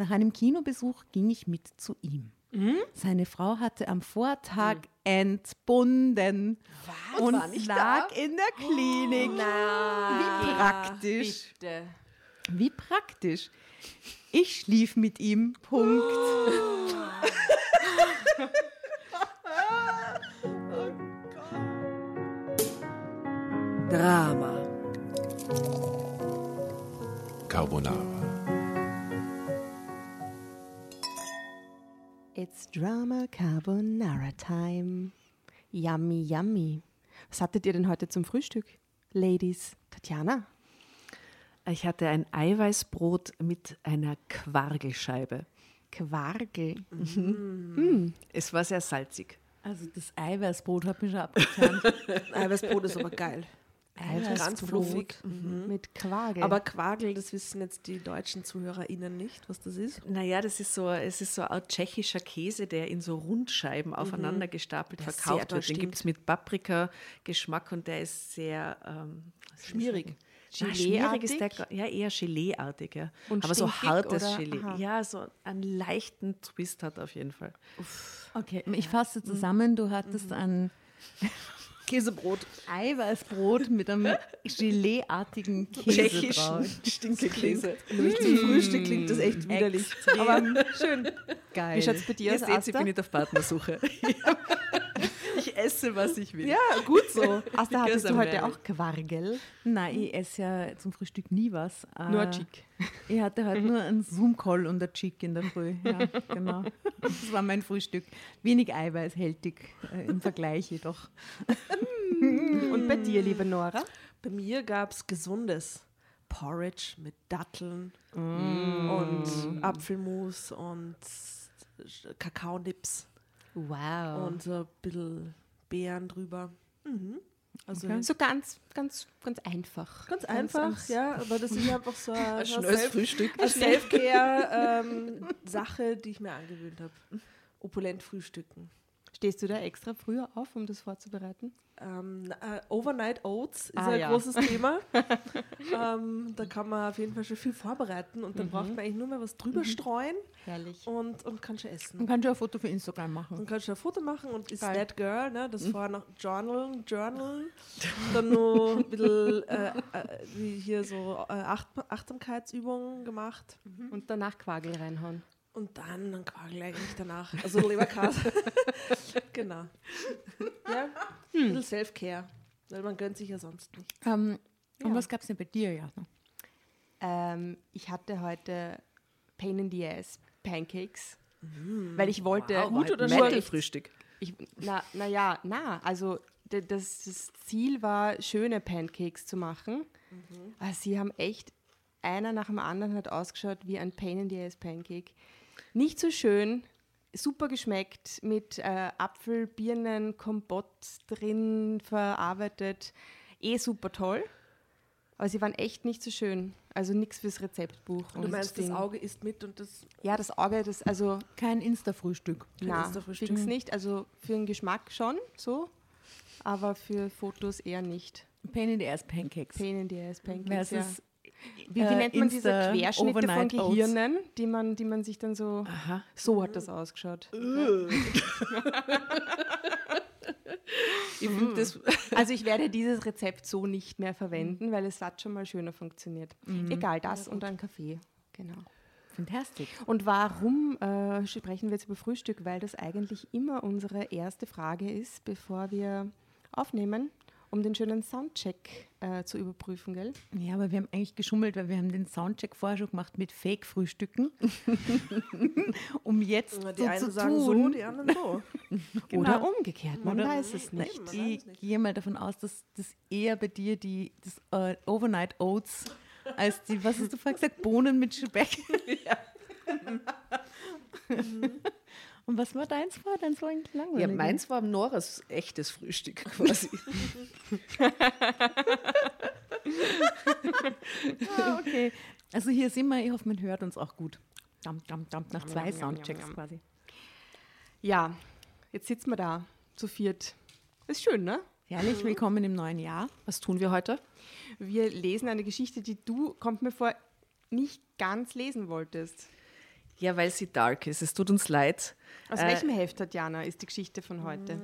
Nach einem Kinobesuch ging ich mit zu ihm. Seine Frau hatte am Vortag entbunden und War nicht lag in der Klinik. Wie praktisch. Bitte. Wie praktisch. Ich schlief mit ihm. Punkt. Drama. Carbonara. It's Drama Carbonara Time. Yummy, yummy. Was hattet ihr denn heute zum Frühstück, Ladies? Tatjana? Ich hatte ein Eiweißbrot mit einer Quargelscheibe. Quargel. Es war sehr salzig. Also das Eiweißbrot hat mich schon abgetan. Eiweißbrot ist aber geil. Eiweißbrot Ganz fluffig. mit Quargel. Aber Quagel, das wissen jetzt die deutschen ZuhörerInnen nicht, was das ist. Naja, das ist so, es ist so ein tschechischer Käse, der in so Rundscheiben aufeinander gestapelt Der verkauft wird. Den gibt es mit Paprika-Geschmack und der ist sehr ähm, Schmierig. Na, schmierig ist der, Geleeartig? ja eher Geleeartig, ja. Und Aber so hartes oder? Gelee. Aha. Ja, so einen leichten Twist hat auf jeden Fall. Okay, ich fasse zusammen. Du hattest ein Käsebrot. Eiweißbrot mit einem Geleeartigen Käse drauf. Stinkekäse. Nämlich zum Frühstück klingt das echt widerlich. Aber schön. Geil. Wie schaut's bei dir Ihr aus, seht, ich bin nicht auf Partnersuche. ich esse, was ich will. Ja, gut so. Asta, hattest du heute auch Quargel? Nein, ich esse ja zum Frühstück nie was. Nur Äh, ein Chick. Ich hatte heute nur einen Zoom-Call und ein Chick in der Früh. Ja, genau. Das war mein Frühstück. Wenig eiweißhältig äh, im Vergleich jedoch. Und bei dir, liebe Nora? Bei mir gab es gesundes Porridge mit Datteln und Apfelmus und Kakaonips Wow. und so ein bisschen Beeren drüber. Mhm. Also so ganz, ganz, ganz einfach. ganz einfach, ja, aber das ist einfach so eine, Ein eine schnelles Self- Frühstück. eine Self-Care-Sache, die ich mir angewöhnt habe. Opulent frühstücken. Stehst du da extra früher auf, um das vorzubereiten? Ähm, äh, Overnight Oats ist Ah, ein ja. großes Thema. ähm, da kann man auf jeden Fall schon viel vorbereiten und dann braucht man eigentlich nur mal was drüber streuen Herrlich. und, und kann schon essen. Man kann schon ein Foto für Instagram machen. kann schon ein Foto machen und ist that girl, ne? das vorher noch journalen, journalen, dann noch ein bisschen äh, äh, hier so äh, Acht Achtsamkeitsübungen gemacht Und danach Quargel reinhauen. Und dann ein Quagel eigentlich danach, also Leberkäse. genau. Ja, ein bisschen Self-Care, weil man gönnt sich ja sonst nicht. Ähm, Und was gab es denn bei dir, Jana? Ähm, ich hatte heute Pain in the Ass Pancakes, weil ich wollte Wow, gut oder schlecht. Frühstück. Ich, na, na ja, na, also das, das Ziel war, schöne Pancakes zu machen. Aber sie haben echt, einer nach dem anderen hat ausgeschaut wie ein Pain in the Ass Pancake. Nicht so schön, super geschmeckt, mit äh, Apfel, Birnen, Kompott drin verarbeitet. Eh super toll. Aber sie waren echt nicht so schön. Also nichts fürs Rezeptbuch. Und du meinst, das. Auge isst mit und das Ja, das Auge, das, also Kein Insta-Frühstück. na, Insta-Frühstück. fix nicht. Also für den Geschmack schon so, aber für Fotos eher nicht. Pain in the Ass Pancakes. Pain in the Ass Pancakes, ja. Versus Wie, wie äh, nennt man diese Querschnitte von Overnight Oats. Gehirnen, die man, die man sich dann so... Aha. So hat das ausgeschaut. Ich finde das. Also ich werde dieses Rezept so nicht mehr verwenden, weil es hat schon mal schöner funktioniert. Egal, das und ein Kaffee. Genau. Fantastic. Und warum äh, sprechen wir jetzt über Frühstück? Weil das eigentlich immer unsere erste Frage ist, bevor wir aufnehmen, um den schönen Soundcheck äh, zu überprüfen, gell? Ja, aber wir haben eigentlich geschummelt, weil wir haben den Soundcheck vorher schon gemacht mit Fake-Frühstücken. um jetzt die so einen zu sagen tun. so, die anderen so. Oder umgekehrt, man Oder- weiß es nicht. weiß Ich gehe mal davon aus, dass das eher bei dir die das, äh, Overnight Oats als die, was hast du vorher gesagt, Bohnen mit Speck. Und was war deins vor? Deins war eigentlich langweilig. Ja, meins war Noras echtes Frühstück quasi. Ah, okay. Also hier sind wir, ich hoffe, man hört uns auch gut. Dam, dam, dam, nach zwei Soundchecks quasi. Ja, jetzt sitzen wir da, zu viert. Ist schön, ne? Herrlich, willkommen im neuen Jahr. Was tun wir heute? Wir lesen eine Geschichte, die du, kommt mir vor, nicht ganz lesen wolltest. Ja, weil sie dark ist. Es tut uns leid. Aus Äh, welchem Heft, Tatjana, ist die Geschichte von heute?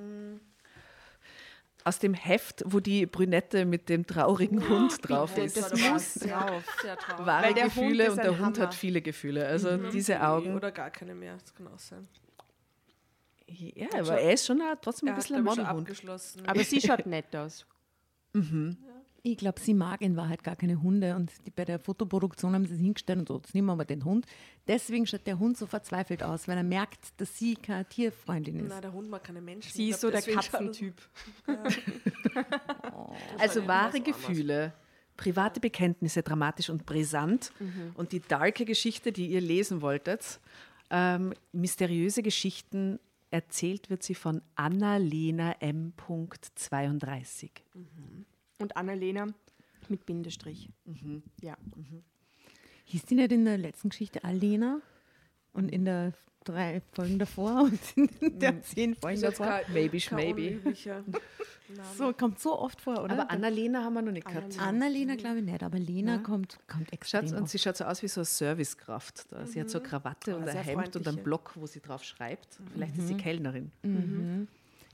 Aus dem Heft, wo die Brünette mit dem traurigen Hund drauf ist. Das muss drauf. Sehr traurig. Wahre weil der Hund Gefühle und der Hund Hammer. hat viele Gefühle. Also diese Augen. Oder gar keine mehr, das kann auch sein. Ja, aber er ist schon trotzdem ein hat, bisschen ein Modelhund. Aber sie schaut nett aus. Ich glaube, sie mag in Wahrheit gar keine Hunde und die, bei der Fotoproduktion haben sie es hingestellt und so, jetzt nehmen wir mal den Hund. Deswegen schaut der Hund so verzweifelt aus, weil er merkt, dass sie keine Tierfreundin ist. Nein, der Hund mag keine Menschen. Sie ist so der deswegen schaut er so- Katzentyp. Also wahre Gefühle, private Bekenntnisse, dramatisch und brisant. Und die darke Geschichte, die ihr lesen wolltet, ähm, mysteriöse Geschichten, erzählt wird sie von Annalena M. 32. Und Annalena mit Bindestrich. Ja. Hieß die nicht in der letzten Geschichte Alena? Und in der drei Folgen davor und in der zehn Folgen davor? Maybe Name. So, kommt so oft vor, oder? Aber Annalena haben wir noch nicht gehabt. Annalena glaube ich nicht, aber Lena kommt, kommt extrem Schaut, und oft. sie schaut so aus wie so eine Servicekraft. Da. Sie hat so eine Krawatte Aber und ein Hemd und einen. Block, wo sie drauf schreibt. Vielleicht ist sie Kellnerin.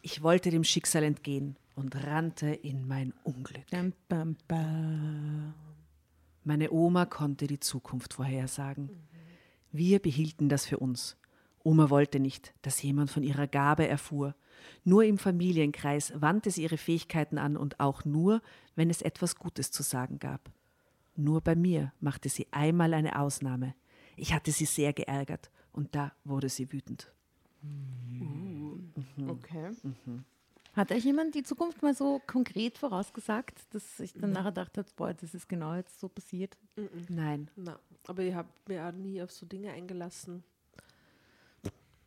Ich wollte dem Schicksal entgehen und rannte in mein Unglück. Meine Oma konnte die Zukunft vorhersagen. Wir behielten das für uns. Oma wollte nicht, dass jemand von ihrer Gabe erfuhr. Nur im Familienkreis wandte sie ihre Fähigkeiten an und auch nur, wenn es etwas Gutes zu sagen gab. Nur bei mir machte sie einmal eine Ausnahme. Ich hatte sie sehr geärgert und da wurde sie wütend. Okay. Hat euch jemand die Zukunft mal so konkret vorausgesagt, dass ich dann nachher dachte, boah, das ist genau jetzt so passiert? Nein. Na, aber ich habe mir auch nie auf so Dinge eingelassen.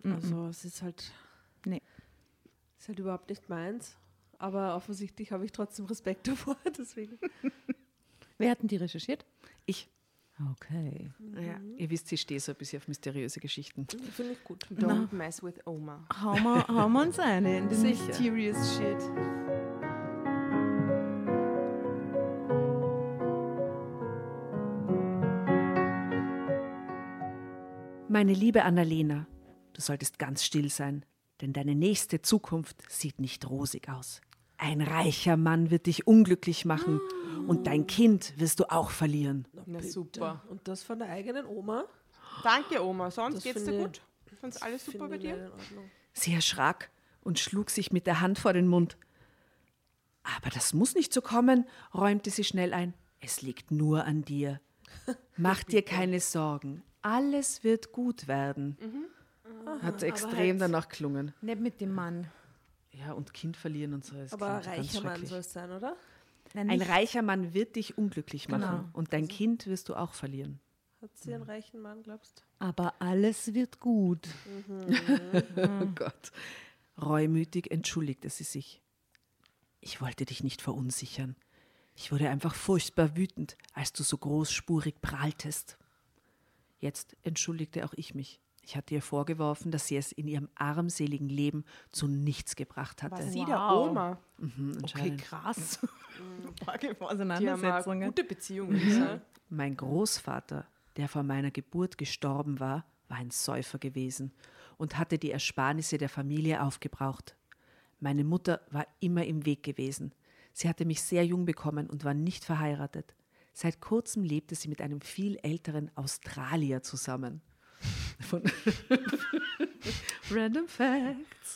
Also es ist halt, Nee. ist halt überhaupt nicht meins. Aber offensichtlich habe ich trotzdem Respekt davor, deswegen. Wer hat denn die recherchiert? Ich. Okay. Ja, ihr wisst, ich stehe so ein bisschen auf mysteriöse Geschichten. Finde ich gut. Don't mess with Oma. Hauen wir, hauen wir uns eine in Sicher. Mysterious Shit. Meine liebe Annalena, du solltest ganz still sein, denn deine nächste Zukunft sieht nicht rosig aus. Ein reicher Mann wird dich unglücklich machen und dein Kind wirst du auch verlieren. Na super. Und das von der eigenen Oma. Danke, Oma. Sonst Das geht's dir gut? Sonst alles super bei dir? Sie erschrak und schlug sich mit der Hand vor den Mund. Aber das muss nicht so kommen, räumte sie schnell ein. Es liegt nur an dir. Mach dir keine Sorgen. Alles wird gut werden. Hat extrem halt- danach klungen. Nicht mit dem Mann. Ja, und Kind verlieren und so. das Aber reicher Mann soll es sein, oder? Nein, Ein reicher Mann wird dich unglücklich machen Genau. und dein Kind wirst du auch verlieren. Hat sie einen reichen Mann, glaubst Aber alles wird gut. Oh Gott. Reumütig entschuldigte sie sich. Ich wollte dich nicht verunsichern. Ich wurde einfach furchtbar wütend, als du so großspurig prahltest. Jetzt entschuldigte auch ich mich. Ich hatte ihr vorgeworfen, dass sie es in ihrem armseligen Leben zu nichts gebracht hatte. War sie der Wow. Oma? Mhm, Okay, krass. Frage vor Die Auseinandersetzungen. gute Beziehung. Lisa. Mein Großvater, der vor meiner Geburt gestorben war, war ein Säufer gewesen und hatte die Ersparnisse der Familie aufgebraucht. Meine Mutter war immer im Weg gewesen. Sie hatte mich sehr jung bekommen und war nicht verheiratet. Seit kurzem lebte sie mit einem viel älteren Australier zusammen. Von Random Facts.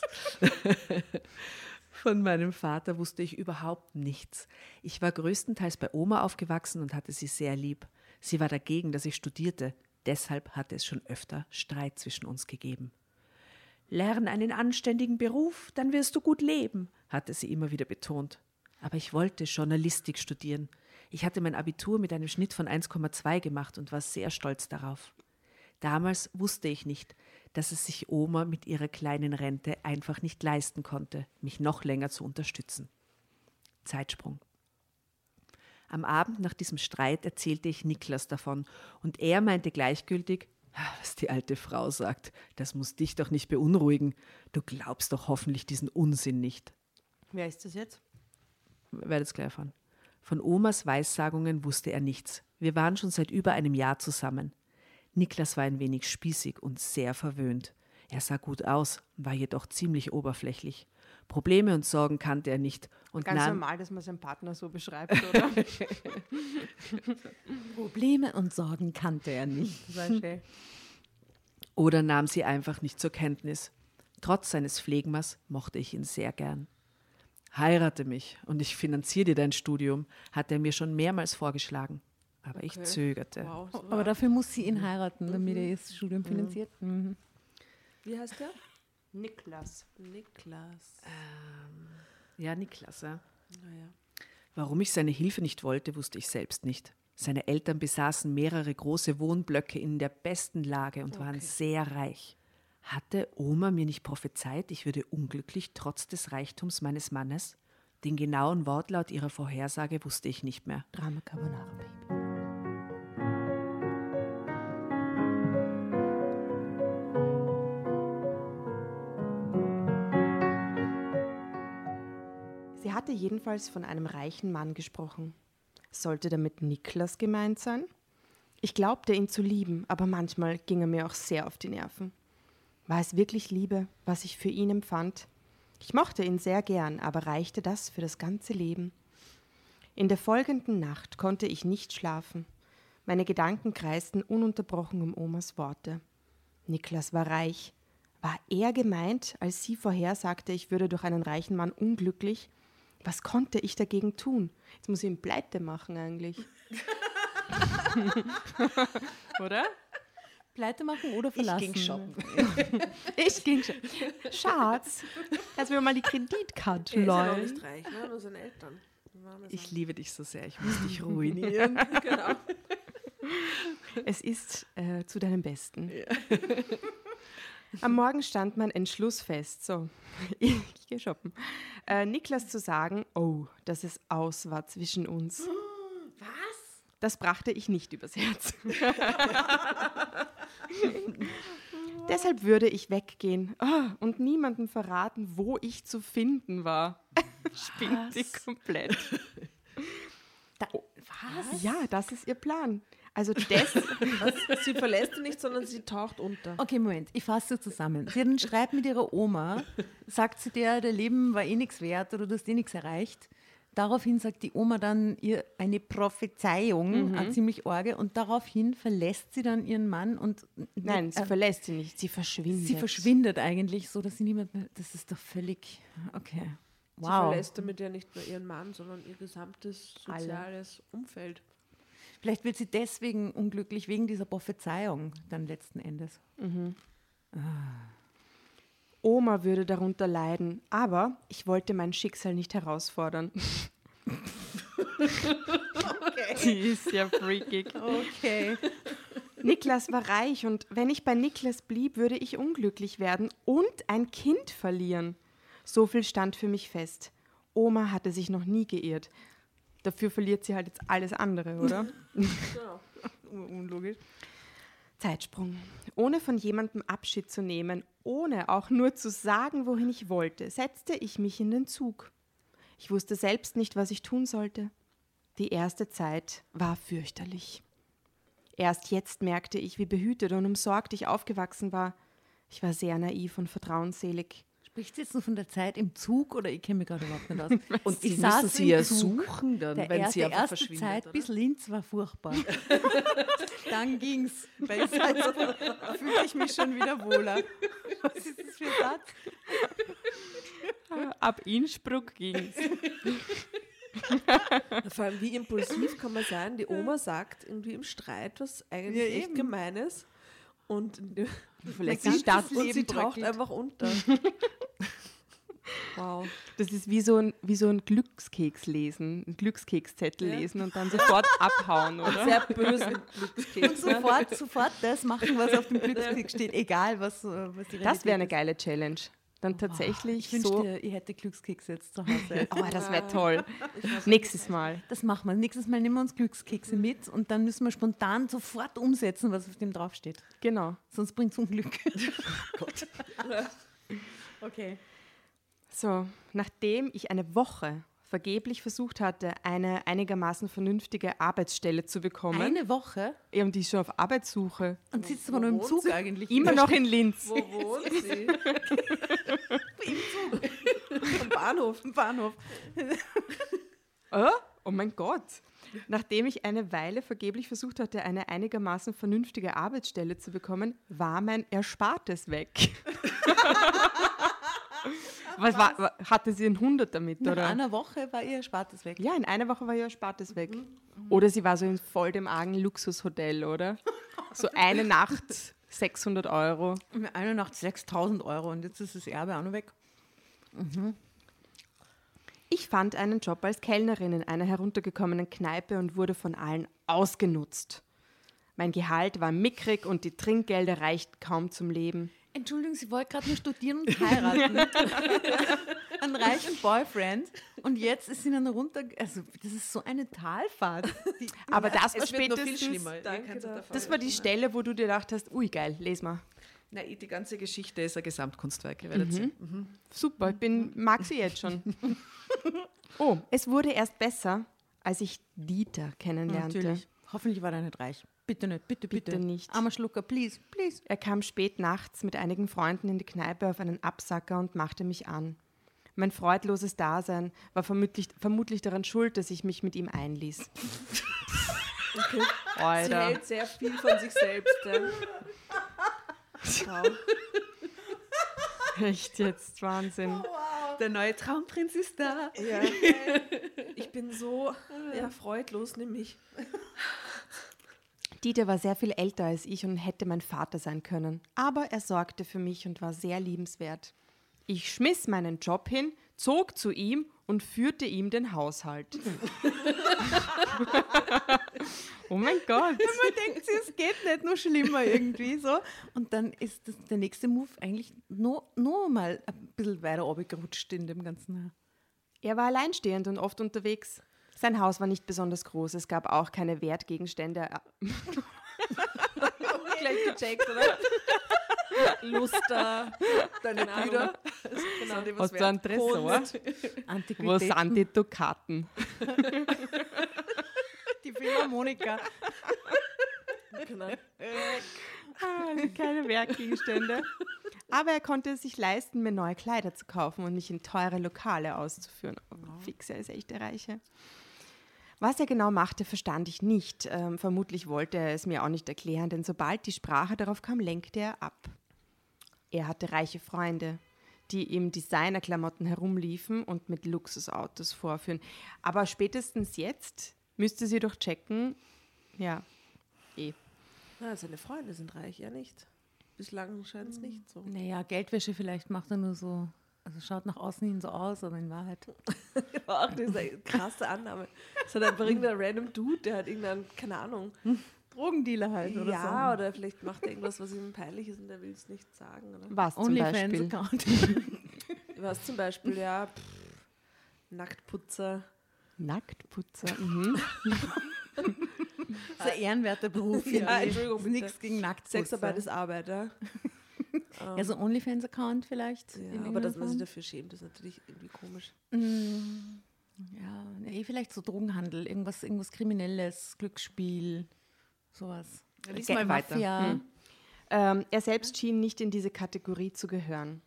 Von meinem Vater wusste ich überhaupt nichts. Ich war größtenteils bei Oma aufgewachsen und hatte sie sehr lieb. Sie war dagegen, dass ich studierte. Deshalb hatte es schon öfter Streit zwischen uns gegeben. Lern einen anständigen Beruf, dann wirst du gut leben, hatte sie immer wieder betont. Aber ich wollte Journalistik studieren. Ich hatte mein Abitur mit einem Schnitt von 1,2 gemacht und war sehr stolz darauf. Damals wusste ich nicht, dass es sich Oma mit ihrer kleinen Rente einfach nicht leisten konnte, mich noch länger zu unterstützen. Zeitsprung. Am Abend nach diesem Streit erzählte ich Niklas davon und er meinte gleichgültig, "Ah, was die alte Frau sagt, das muss dich doch nicht beunruhigen. Du glaubst doch hoffentlich diesen Unsinn nicht. Wer ist das jetzt? Werdet es gleich erfahren. Von Omas Weissagungen wusste er nichts. Wir waren schon seit über einem Jahr zusammen. Niklas war ein wenig spießig und sehr verwöhnt. Er sah gut aus, war jedoch ziemlich oberflächlich. Probleme und Sorgen kannte er nicht und Ganz nahm, normal, dass man seinen Partner so beschreibt, oder? Probleme und Sorgen kannte er nicht. oder nahm sie einfach nicht zur Kenntnis. Trotz seines Phlegmas mochte ich ihn sehr gern. Heirate mich und ich finanziere dir dein Studium, hat er mir schon mehrmals vorgeschlagen. Aber ich zögerte. Wow, Aber dafür muss sie ihn heiraten, damit er das Studium finanziert. Mhm. Wie heißt der? Niklas. Niklas. Ja, Niklas, ja. Naja. Warum ich seine Hilfe nicht wollte, wusste ich selbst nicht. Seine Eltern besaßen mehrere große Wohnblöcke in der besten Lage und waren sehr reich. Hatte Oma mir nicht prophezeit, ich würde unglücklich trotz des Reichtums meines Mannes? Den genauen Wortlaut ihrer Vorhersage wusste ich nicht mehr. Drama Carbonara Baby. Hatte jedenfalls von einem reichen Mann gesprochen. Sollte damit Niklas gemeint sein? Ich glaubte ihn zu lieben, aber manchmal ging er mir auch sehr auf die Nerven. War es wirklich Liebe, was ich für ihn empfand? Ich mochte ihn sehr gern, aber reichte das für das ganze Leben? In der folgenden Nacht konnte ich nicht schlafen. Meine Gedanken kreisten ununterbrochen um Omas Worte. Niklas war reich. War er gemeint, als sie vorhersagte, ich würde durch einen reichen Mann unglücklich? Was konnte ich dagegen tun? Jetzt muss ich ihn pleite machen eigentlich. Oder? Pleite machen oder verlassen? Ich ging schon. Schatz, kannst du mir mal die Kreditkarte Er ist ja reich, ne? Nur seine Eltern. Ich liebe dich so sehr, ich muss dich ruinieren. genau. Es ist äh, zu deinem Besten. Am Morgen stand mein Entschluss fest. So, ich, gehe shoppen. Äh, Niklas zu sagen, oh, dass es aus war zwischen uns. Was? Das brachte ich nicht übers Herz. Deshalb würde ich weggehen ah, und niemandem verraten, wo ich zu finden war. Spinnt sie komplett. was? Ja, das ist ihr Plan. Also das, Was? Sie verlässt ihn nicht, sondern sie taucht unter. Okay, Moment, ich fasse zusammen. Sie hat einen Streit mit ihrer Oma, sagt sie der, der Leben war eh nichts wert oder du hast eh nichts erreicht. Daraufhin sagt die Oma dann ihr eine Prophezeiung, eine ziemlich orge, und daraufhin verlässt sie dann ihren Mann und nein, sie äh, verlässt sie nicht, sie verschwindet. sie verschwindet eigentlich so, dass sie niemand mehr. Das ist doch völlig. Okay. Sie Wow. verlässt damit ja nicht nur ihren Mann, sondern ihr gesamtes soziales Umfeld. Vielleicht wird sie deswegen unglücklich, wegen dieser Prophezeiung dann letzten Endes. Oma würde darunter leiden, aber ich wollte mein Schicksal nicht herausfordern. Die ist ja freakig. Okay. Niklas war reich und wenn ich bei Niklas blieb, würde ich unglücklich werden und ein Kind verlieren. So viel stand für mich fest. Oma hatte sich noch nie geirrt. Dafür verliert sie halt jetzt alles andere, oder? Unlogisch. Zeitsprung. Ohne von jemandem Abschied zu nehmen, ohne auch nur zu sagen, wohin ich wollte, setzte ich mich in den Zug. Ich wusste selbst nicht, was ich tun sollte. Die erste Zeit war fürchterlich. Erst jetzt merkte ich, wie behütet und umsorgt ich aufgewachsen war. Ich war sehr naiv und vertrauensselig. Spricht jetzt nur von der Zeit im Zug oder ich kenne mich gerade überhaupt nicht aus? Und ich sie saß müssen sie im ja Zug. suchen dann, Der wenn erste, sie einfach erste. Zeit oder? bis Linz war furchtbar. Dann ging's. Bei Salzburg fühle ich mich schon wieder wohler. Was ist das für ein Satz? Ab Innsbruck ging's. Vor allem, wie impulsiv kann man sein? Die Oma sagt irgendwie im Streit was eigentlich Ja, echt eben. Gemeines und, Verlässt sie, die Stadt. und sie taucht bröckelt. einfach unter. wow. Das ist wie so ein, wie so ein Glückskeks lesen, ein Glückskekszettel Ja. lesen und dann sofort abhauen, oder? Sehr böse Und Glückskeks. ne? sofort, sofort das machen, was auf dem Glückskeks steht, egal was, äh, was die Das wäre eine geile Challenge. Dann tatsächlich Ich wünschte, so. ich hätte Glückskekse jetzt zu Hause. Oh, das wäre toll. Nächstes Mal. Das machen wir. Nächstes Mal nehmen wir uns Glückskekse mit und dann müssen wir spontan sofort umsetzen, was auf dem draufsteht. Genau. Sonst bringt es Unglück. Okay. So, nachdem ich eine Woche vergeblich versucht hatte, eine einigermaßen vernünftige Arbeitsstelle zu bekommen. Eine Woche Ja, und die ist schon auf Arbeitssuche. und sitzt aber nur im Zug sie? eigentlich. Immer noch in Linz. Wo wohnt sie? Am Bahnhof. im Bahnhof. Oh, oh mein Gott. Nachdem ich eine Weile vergeblich versucht hatte, eine einigermaßen vernünftige Arbeitsstelle zu bekommen, war mein Erspartes weg. Was war, wa- hatte sie ein Hundert damit, Nach oder? einer Woche war ihr Spartes weg. Ja, in einer Woche war ihr Erspartes weg. Oder sie war so in voll dem argen Luxushotel, oder? So eine Nacht 600 Euro. Mit einer Nacht 6000 Euro und jetzt ist das Erbe auch noch weg. Ich fand einen Job als Kellnerin in einer heruntergekommenen Kneipe und wurde von allen ausgenutzt. Mein Gehalt war mickrig und die Trinkgelder reichten kaum zum Leben. Entschuldigung, sie wollte gerade nur studieren und heiraten. Einen reichen Boyfriend. Und jetzt ist sie dann runter. Also, das ist so eine Talfahrt. Die, Aber das war spätestens. Danke Das war die Stelle, wo du dir gedacht hast, ui geil, les mal. Na, die ganze Geschichte ist ein Gesamtkunstwerk, ihr werdet sehen. Super, ich bin, mag sie jetzt schon. Oh, es wurde erst besser, als ich Dieter kennenlernte. natürlich. Hoffentlich war er nicht reich. Bitte nicht, bitte, bitte. Bitte nicht. Armer Schlucker, please, please. Er kam spät nachts mit einigen Freunden in die Kneipe auf einen Absacker und machte mich an. Mein freudloses Dasein war vermutlich, vermutlich daran schuld, dass ich mich mit ihm einließ. Sie Alter. hält sehr viel von sich selbst. Wow. Echt jetzt, Wahnsinn. Der neue Traumprinz ist da. Ja. Ich bin so ja, freudlos, nimm mich. Dieter war sehr viel älter als ich und hätte mein Vater sein können. Aber er sorgte für mich und war sehr liebenswert. Ich schmiss meinen Job hin, zog zu ihm und führte ihm den Haushalt. oh mein Gott. Man denkt sich, es geht nicht nur schlimmer irgendwie so. Und dann ist das, der nächste Move eigentlich noch, noch mal ein bisschen weiter runtergerutscht in dem ganzen. Er war alleinstehend und oft unterwegs. Sein Haus war nicht besonders groß. Es gab auch keine Wertgegenstände. Gleich gecheckt, oder? Luster, deine Brüder. Genau, die was Hast du einen Tresor? Wo sind die Dukaten? die Philharmoniker. Genau. Ah, keine Wertgegenstände. Aber er konnte es sich leisten, mir neue Kleider zu kaufen und mich in teure Lokale auszuführen. Oh, fix, er ist echt der Reiche. Was er genau machte, verstand ich nicht. Ähm, vermutlich wollte er es mir auch nicht erklären, denn sobald die Sprache darauf kam, lenkte er ab. Er hatte reiche Freunde, die im Designerklamotten herumliefen und mit Luxusautos vorführen. Aber spätestens jetzt müsste sie doch checken, ja, eh. Ja, seine Freunde sind reich, ja nicht. Bislang scheint es nicht so. Naja, Geldwäsche vielleicht macht er nur so. Also schaut nach außen hin so aus, aber in Wahrheit. War auch diese krasse Annahme. Es hat einfach irgendein random Dude, der hat irgendeinen, keine Ahnung. Drogendealer halt oder ja, so. oder vielleicht macht er irgendwas, was ihm peinlich ist und er will es nicht sagen. Oder? Was zum Beispiel? OnlyFans-Account. Was zum Beispiel, ja, pff, Nacktputzer. Nacktputzer. Mhm. Das ist ein ehrenwerter Beruf. Ja. Entschuldigung, Ist. Nichts gegen Nacktputzer. Sexarbeit ist Arbeit, ja. Ja, so OnlyFans-Account vielleicht. ja aber dass man sich dafür schämt, ist natürlich irgendwie komisch. Mm, Ja, nee, vielleicht so Drogenhandel, irgendwas, irgendwas Kriminelles, Glücksspiel, sowas. Ja, lies mal weiter. Mafia. Hm. Ähm, er selbst schien nicht in diese Kategorie zu gehören.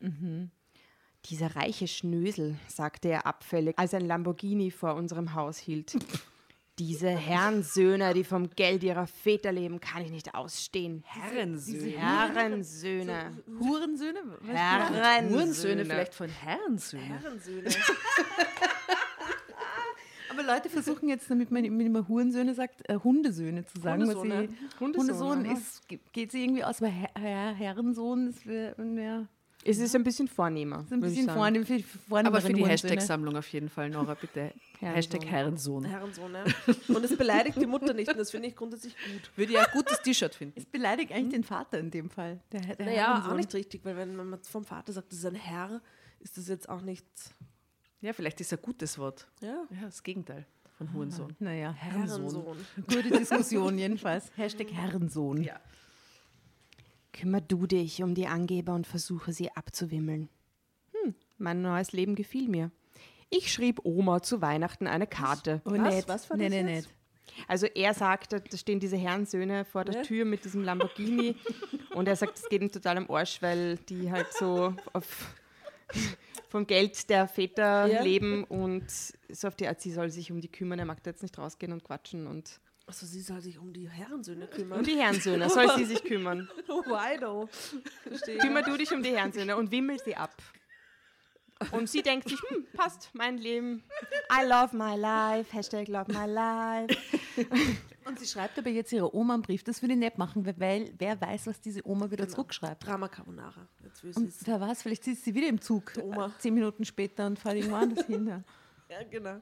Dieser reiche Schnösel, sagte er abfällig, als ein Lamborghini vor unserem Haus hielt. Diese Herrensöhne, die vom Geld ihrer Väter leben, kann ich nicht ausstehen. Herrensöhne. Herrensöhne. Hurensöhne? Was? Herrensöhne. Hurensöhne, vielleicht von Herrensöhne. Herrensöhne. Aber Leute versuchen jetzt, damit man man Hurensöhne sagt, äh, Hundesöhne zu sagen. Hundesohn, ist, ge- geht sie irgendwie aus, aber Herr, Herr, Herrensohn ist wär- Es ist ein bisschen vornehmer. ist ein bisschen sagen. vorne, für, vorne Aber für die Hashtag-Sammlung auf jeden Fall, Nora, bitte. Herrensohn. Hashtag Herrensohn. Herrensohn, ja. Und es beleidigt die Mutter nicht und das finde ich grundsätzlich gut. Würde ja ein gutes T-Shirt finden. Es beleidigt eigentlich den Vater in dem Fall. Der, der Naja, Herrensohn. auch nicht richtig, weil wenn man vom Vater sagt, das ist ein Herr, ist das jetzt auch nicht. Ja, vielleicht ist ein gutes Wort. Ja, Ja, das Gegenteil von Hurensohn. Naja, Herrensohn. Herrensohn. Gute Diskussion jedenfalls. Hashtag Herrensohn. Ja. Kümmer du dich um die Angeber und versuche sie abzuwimmeln. Hm, mein neues Leben gefiel mir. Ich schrieb Oma zu Weihnachten eine Karte. Oh, Was? nicht. Was war nee, das nee, jetzt? Also er sagt, da da stehen diese Herrensöhne vor der Ja. Tür mit diesem Lamborghini und er sagt, es geht ihm total am Arsch, weil die halt so auf, vom Geld der Väter Ja. leben und so auf die Art, sie soll sich um die kümmern, er mag da jetzt nicht rausgehen und quatschen und Achso, sie soll sich um die Herrensöhne kümmern. um die Herrensöhne soll sie sich kümmern. Why though? Verstehe. Kümmer du dich um die Herrensöhne und wimmel sie ab. Und sie denkt sich, hm, passt, mein Leben. I love my life, Hashtag love my life. Und sie schreibt aber jetzt ihrer Oma einen Brief. Das würde ich nicht machen, weil- wer weiß, was diese Oma wieder zurückschreibt. Drama Carbonara. Jetzt will Und war es, vielleicht sitzt sie wieder im Zug, Oma. zehn Minuten später und fährt irgendwo anders hin. Ja. Ja, genau.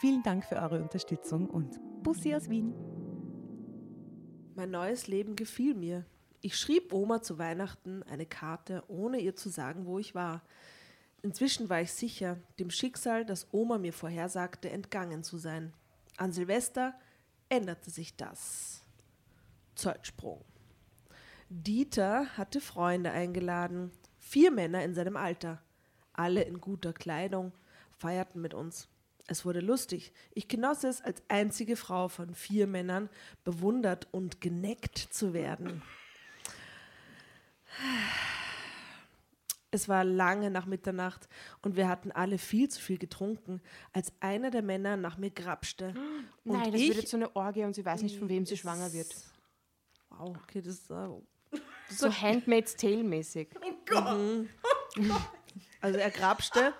vielen Dank für eure Unterstützung und Bussi aus Wien. Mein neues Leben gefiel mir. Ich schrieb Oma zu Weihnachten eine Karte, ohne ihr zu sagen, wo ich war. Inzwischen war ich sicher, dem Schicksal, das Oma mir vorhersagte, entgangen zu sein. An Silvester änderte sich das. Zeitsprung. Dieter hatte Freunde eingeladen, vier Männer in seinem Alter. Alle in guter Kleidung, feierten mit uns. Es wurde lustig. Ich genoss es, als einzige Frau von vier Männern bewundert und geneckt zu werden. Es war lange nach Mitternacht und wir hatten alle viel zu viel getrunken, als einer der Männer nach mir grapschte. Und Nein, das ich, wird jetzt so eine Orgie und sie weiß nicht, von wem sie schwanger wird. Wow, okay, das ist. äh, So Handmaid's Tale mäßig. Also er grapschte.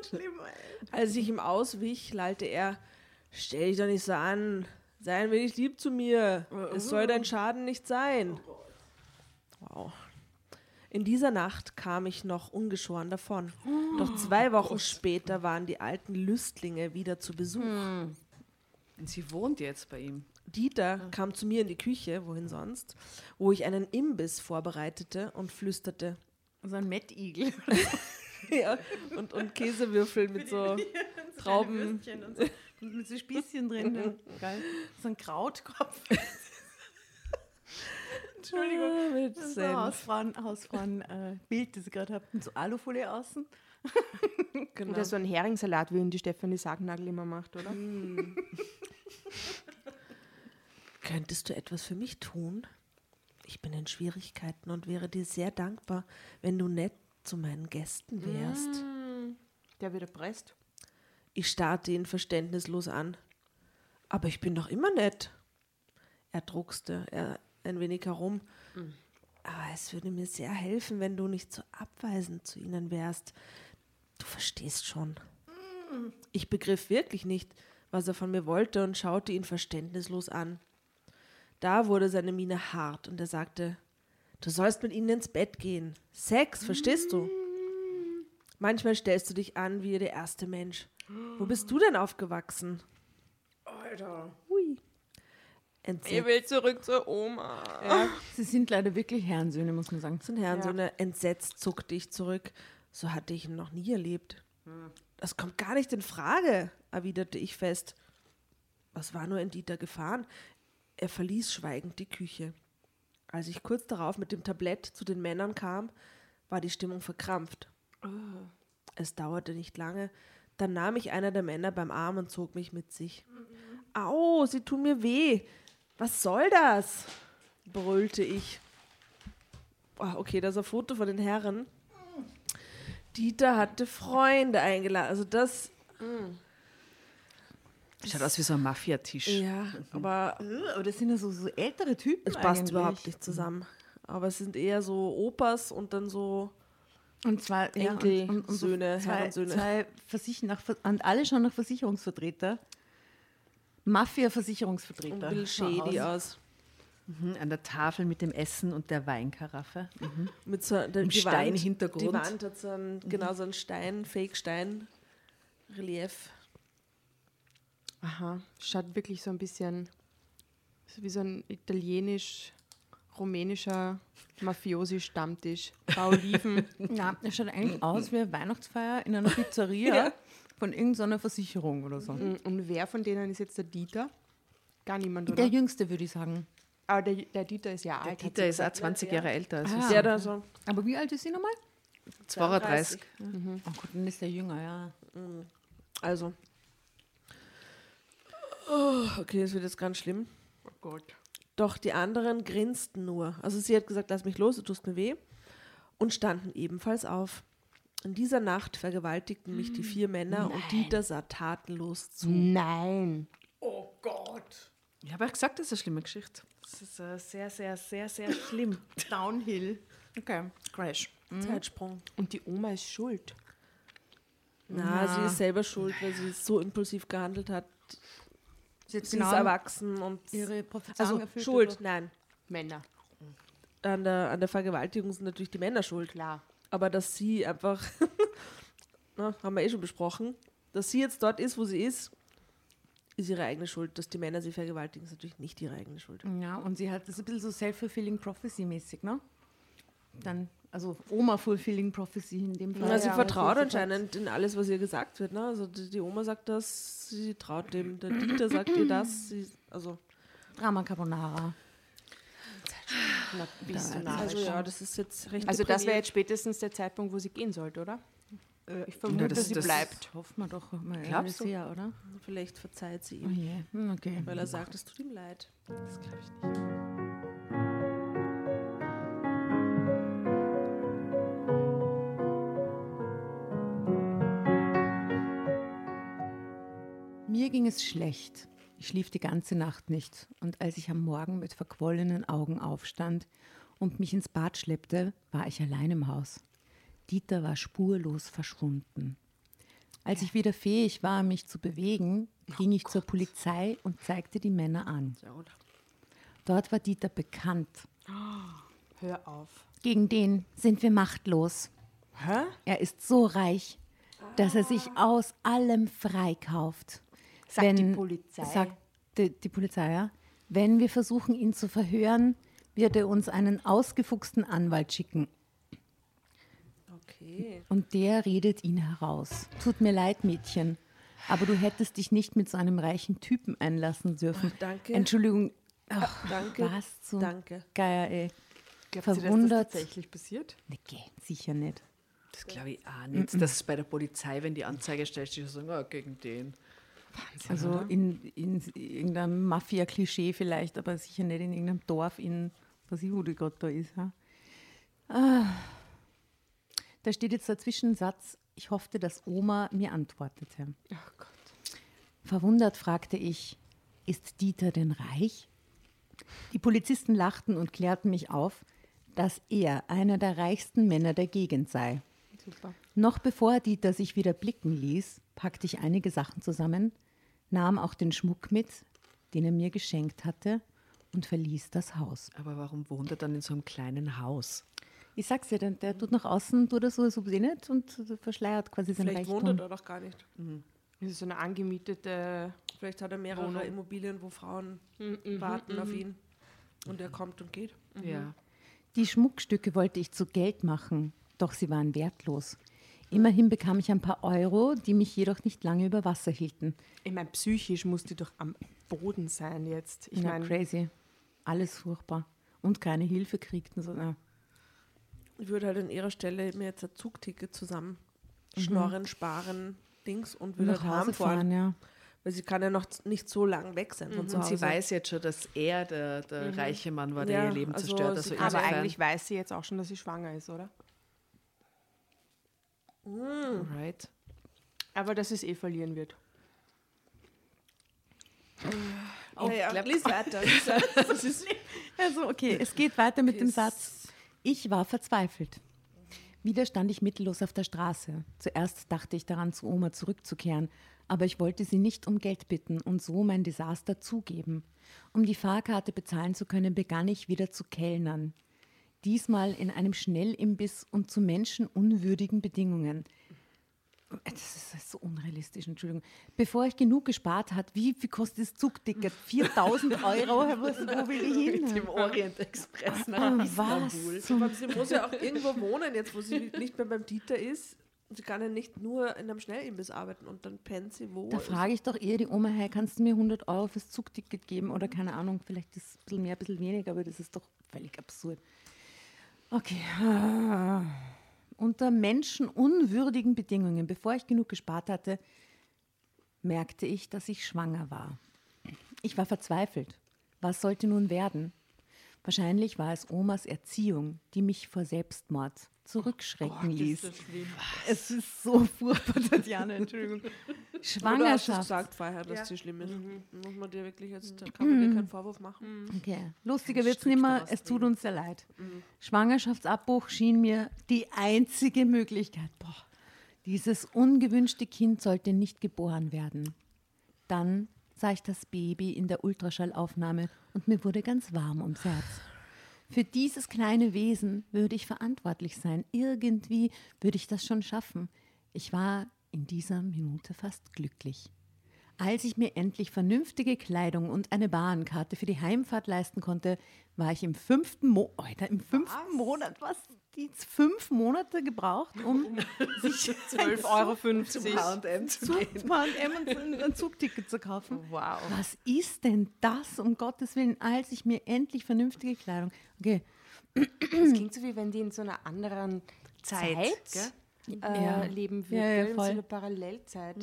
Und schlimmer. Als ich ihm auswich, lallte er: Stell dich doch nicht so an. Sei ein wenig lieb zu mir. Es soll dein Schaden nicht sein. Wow. In dieser Nacht kam ich noch ungeschoren davon. Doch zwei Wochen später waren die alten Lüstlinge wieder zu Besuch. Und sie wohnt jetzt bei ihm. Dieter kam zu mir in die Küche, wohin sonst, wo ich einen Imbiss vorbereitete und flüsterte. So ein Mettigel. ja, und, und Käsewürfel mit so Trauben. Und so, und mit so Spießchen drin. Ja. Geil. So ein Krautkopf. Entschuldigung. Ah, mit Das ist ein Senf. Hausfrauen, Hausfrauen äh, Bild, das ich gerade habe. Mit so Alufolie außen. Genau. Oder so ein Heringssalat, wie ihn die Stefanie Sagnagel immer macht, oder? Könntest du etwas für mich tun? Ich bin in Schwierigkeiten und wäre dir sehr dankbar, wenn du nett zu meinen Gästen wärst. Der wird erpresst. Ich starrte ihn verständnislos an. Aber ich bin doch immer nett. Er druckste er ein wenig herum. Aber es würde mir sehr helfen, wenn du nicht so abweisend zu ihnen wärst. Du verstehst schon. Ich begriff wirklich nicht, was er von mir wollte und schaute ihn verständnislos an. Da wurde seine Miene hart und er sagte, du sollst mit ihnen ins Bett gehen. Sex, verstehst du? Manchmal stellst du dich an wie der erste Mensch. Wo bist du denn aufgewachsen? Alter. Hui. Entsetzt Ich will zurück zur Oma. Sie sind leider wirklich Herrensöhne, muss man sagen. sind Herren, so eine entsetzt zuckte ich zurück. So hatte ich ihn noch nie erlebt. Das kommt gar nicht in Frage, erwiderte ich fest. Was war nur in Dieter gefahren? Er verließ schweigend die Küche. Als ich kurz darauf mit dem Tablett zu den Männern kam, war die Stimmung verkrampft. Es dauerte nicht lange, dann nahm ich einer der Männer beim Arm und zog mich mit sich. Au, sie tun mir weh. Was soll das? brüllte ich. Ah, okay, das ist ein Foto von den Herren. Dieter hatte Freunde eingeladen. Also das, Schaut aus wie so ein Mafiatisch. ja, aber Äh, Aber das sind ja so, so ältere Typen. es passt eigentlich. überhaupt nicht zusammen. Aber es sind eher so Opas und dann so Und zwei Enkel, und, und, und Söhne, so zwei, Herrensöhne. zwei Versichern nach, und alle schon nach Versicherungsvertreter. Mafia-Versicherungsvertreter. bisschen shady aus. Mhm, an der Tafel mit dem Essen und der Weinkaraffe. Mhm. Mit so die Steinhintergrund. Die Wand hat so ein, genau so ein Stein, Fake-Stein-Relief. Aha, schaut wirklich so ein bisschen so wie so ein italienisch-rumänischer Mafiosi-Stammtisch. Paar Oliven. Ja, es schaut eigentlich aus wie eine Weihnachtsfeier in einer Pizzeria von irgendeiner Versicherung oder so. Mm, Und wer von denen ist jetzt der Dieter? Gar niemand, oder? Der Jüngste, würde ich sagen. Aber der, der Dieter ist ja alt. hat Dieter ist auch gesagt. 20 Jahre älter als Ah. Der da so Aber wie alt ist sie nochmal? 32. Oh Gott, dann ist der jünger, ja. Also. Oh, okay, das wird jetzt ganz schlimm. Oh Gott. Doch die anderen grinsten nur. Also sie hat gesagt, lass mich los, du tust mir weh. Und standen ebenfalls auf. In dieser Nacht vergewaltigten mich die vier Männer und Dieter sah tatenlos zu. Nein. Ich habe ja gesagt, das ist eine schlimme Geschichte. Das ist äh, sehr, sehr, sehr, sehr schlimm. Downhill. Okay, Crash. Zeitsprung. Und die Oma ist schuld. Na, sie ist selber schuld, weil sie so impulsiv gehandelt hat. Sie Sie ist erwachsen und ihre Prophezeiung also schuld, oder? nein. Männer. An der, an der Vergewaltigung sind natürlich die Männer schuld. Klar. Aber dass sie einfach, na, haben wir eh schon besprochen, dass sie jetzt dort ist, wo sie ist, ist ihre eigene Schuld. Dass die Männer sie vergewaltigen, ist natürlich nicht ihre eigene Schuld. Ja, und sie hat das ein bisschen so self-fulfilling prophecy-mäßig, ne? Dann, also Oma-fulfilling prophecy in dem Fall. Ja, sie ja, vertraut sie- anscheinend in alles, was ihr gesagt wird. Ne? Also die, die Oma sagt das, sie traut dem, der Dieter sagt ihr das. Sie, also, Drama Carbonara. Da- also ja, das ist jetzt recht Also das wäre jetzt spätestens der Zeitpunkt, wo sie gehen sollte, oder? Ich vermute, Ja, das- sie das- bleibt. Hoffen wir doch mal Glaubst du? sehr, oder? Vielleicht verzeiht sie Oh ihm, je, hm, okay. weil er sagt, es tut ihm leid. Das glaube ich nicht. Mir ging es schlecht. Ich schlief die ganze Nacht nicht. Und als ich am Morgen mit verquollenen Augen aufstand und mich ins Bad schleppte, war ich allein im Haus. Dieter war spurlos verschwunden. Als ich wieder fähig war, mich zu bewegen, ging ich zur Polizei und zeigte die Männer an. Dort war Dieter bekannt. Hör auf. Gegen den sind wir machtlos. Hä? Er ist so reich, dass er sich aus allem freikauft. Sagt die Polizei. Sagt die, die Polizei, ja. Wenn wir versuchen, ihn zu verhören, wird er uns einen ausgefuchsten Anwalt schicken. Okay. Und der redet ihn heraus. Tut mir leid, Mädchen, aber du hättest dich nicht mit so einem reichen Typen einlassen dürfen. Ach, danke. Entschuldigung. Ach, Danke. Was zum Danke. Geier, ey. Glaubt ihr, dass Verwundert. das tatsächlich passiert? Nee, sicher nicht. Das glaube ich auch nicht. Das ist bei der Polizei, wenn die Anzeige stellt, die sagen, oh, gegen den. Also in, in irgendeinem Mafia-Klischee vielleicht, aber sicher nicht in irgendeinem Dorf in, was ich, wo die gerade da ist. Ja. Ah. Da steht jetzt der Zwischensatz, ich hoffte, dass Oma mir antwortete. Ach Gott. Verwundert fragte ich, ist Dieter denn reich? Die Polizisten lachten und klärten mich auf, dass er einer der reichsten Männer der Gegend sei. Super. Noch bevor Dieter sich wieder blicken ließ, packte ich einige Sachen zusammen, nahm auch den Schmuck mit, den er mir geschenkt hatte, und verließ das Haus. Aber warum wohnt er dann in so einem kleinen Haus? Ich sag's dir, der, der tut nach außen, tut er so, als ob sie nicht und verschleiert quasi sein Vielleicht Reichtum. wohnt er da doch gar nicht. Das ist so eine angemietete. Vielleicht hat er mehrere Wohnung. Immobilien, wo Frauen warten auf ihn. Und er kommt und geht. Ja. Die Schmuckstücke wollte ich zu Geld machen, doch sie waren wertlos. Immerhin bekam ich ein paar Euro, die mich jedoch nicht lange über Wasser hielten. Ich meine, psychisch muss die doch am Boden sein jetzt. Ich ja, meine, crazy. Alles furchtbar. Und keine Hilfe kriegten. So, na. Ich würde halt an ihrer Stelle mir jetzt ein Zugticket zusammen schnorren, sparen, Dings und würde Nach halt Hause fahren, ja. Weil sie kann ja noch nicht so lang weg sein von zu Und Hause. sie weiß jetzt schon, dass er der, der reiche Mann war, der Ja, ihr Leben also zerstört Also Aber eigentlich weiß sie jetzt auch schon, dass sie schwanger ist, oder? Right. Aber dass es eh verlieren wird. oh, ja, ja. lies weiter. Lies Also, okay, es geht weiter mit dem Es- Satz. Ich war verzweifelt. Wieder stand ich mittellos auf der Straße. Zuerst dachte ich daran, zu Oma zurückzukehren, aber ich wollte sie nicht um Geld bitten und so mein Desaster zugeben. Um die Fahrkarte bezahlen zu können, begann ich wieder zu kellnern. Diesmal in einem Schnellimbiss und zu menschenunwürdigen Bedingungen. Das ist so unrealistisch, Entschuldigung. Bevor ich genug gespart hat, wie viel kostet das Zugticket? 4000 Euro? Wo will ich hin? Mit dem Orient Express nach Ah, Istanbul. was? Zum sie muss ja auch irgendwo wohnen, jetzt wo sie nicht mehr beim Dieter ist. Sie kann ja nicht nur in einem Schnellimbiss arbeiten und dann pennt sie wo. Da frage ich doch eher die Oma, hey, kannst du mir 100 Euro fürs Zugticket geben? Oder keine Ahnung, vielleicht ist es ein bisschen mehr, ein bisschen weniger, aber das ist doch völlig absurd. Okay. Ah. Unter menschenunwürdigen Bedingungen, bevor ich genug gespart hatte, merkte ich, dass ich schwanger war. Ich war verzweifelt. Was sollte nun werden? Wahrscheinlich war es Omas Erziehung, die mich vor Selbstmord zurückschrecken ließ. Es ist so furchtbar, Tatjana, Entschuldigung. Hast du Schwangerschaft. gesagt vorher, dass sie schlimm ist. Mhm. Muss man dir wirklich jetzt, da kann man dir keinen Vorwurf machen. Okay. Lustiger wird es nicht mehr. Es tut uns sehr leid. Schwangerschaftsabbruch schien mir die einzige Möglichkeit. Boah. Dieses ungewünschte Kind sollte nicht geboren werden. Dann sah ich das Baby in der Ultraschallaufnahme und mir wurde ganz warm ums Herz. Für dieses kleine Wesen würde ich verantwortlich sein. Irgendwie würde ich das schon schaffen. Ich war in dieser Minute fast glücklich. Als ich mir endlich vernünftige Kleidung und eine Bahnkarte für die Heimfahrt leisten konnte, war ich im fünften Mo Alter, im fünften Monat, was? Die fünf Monate gebraucht, um sich 12,50 Euro. H&M zu. H&M und ein- ein Zugticket zu kaufen. Wow. Was ist denn das, um Gottes Willen, als ich mir endlich vernünftige Kleidung... Okay, Das klingt so, wie wenn die in so einer anderen Zeit, Zeit, äh, Ja. leben Ja, ja, würde, in so einer Parallelzeit.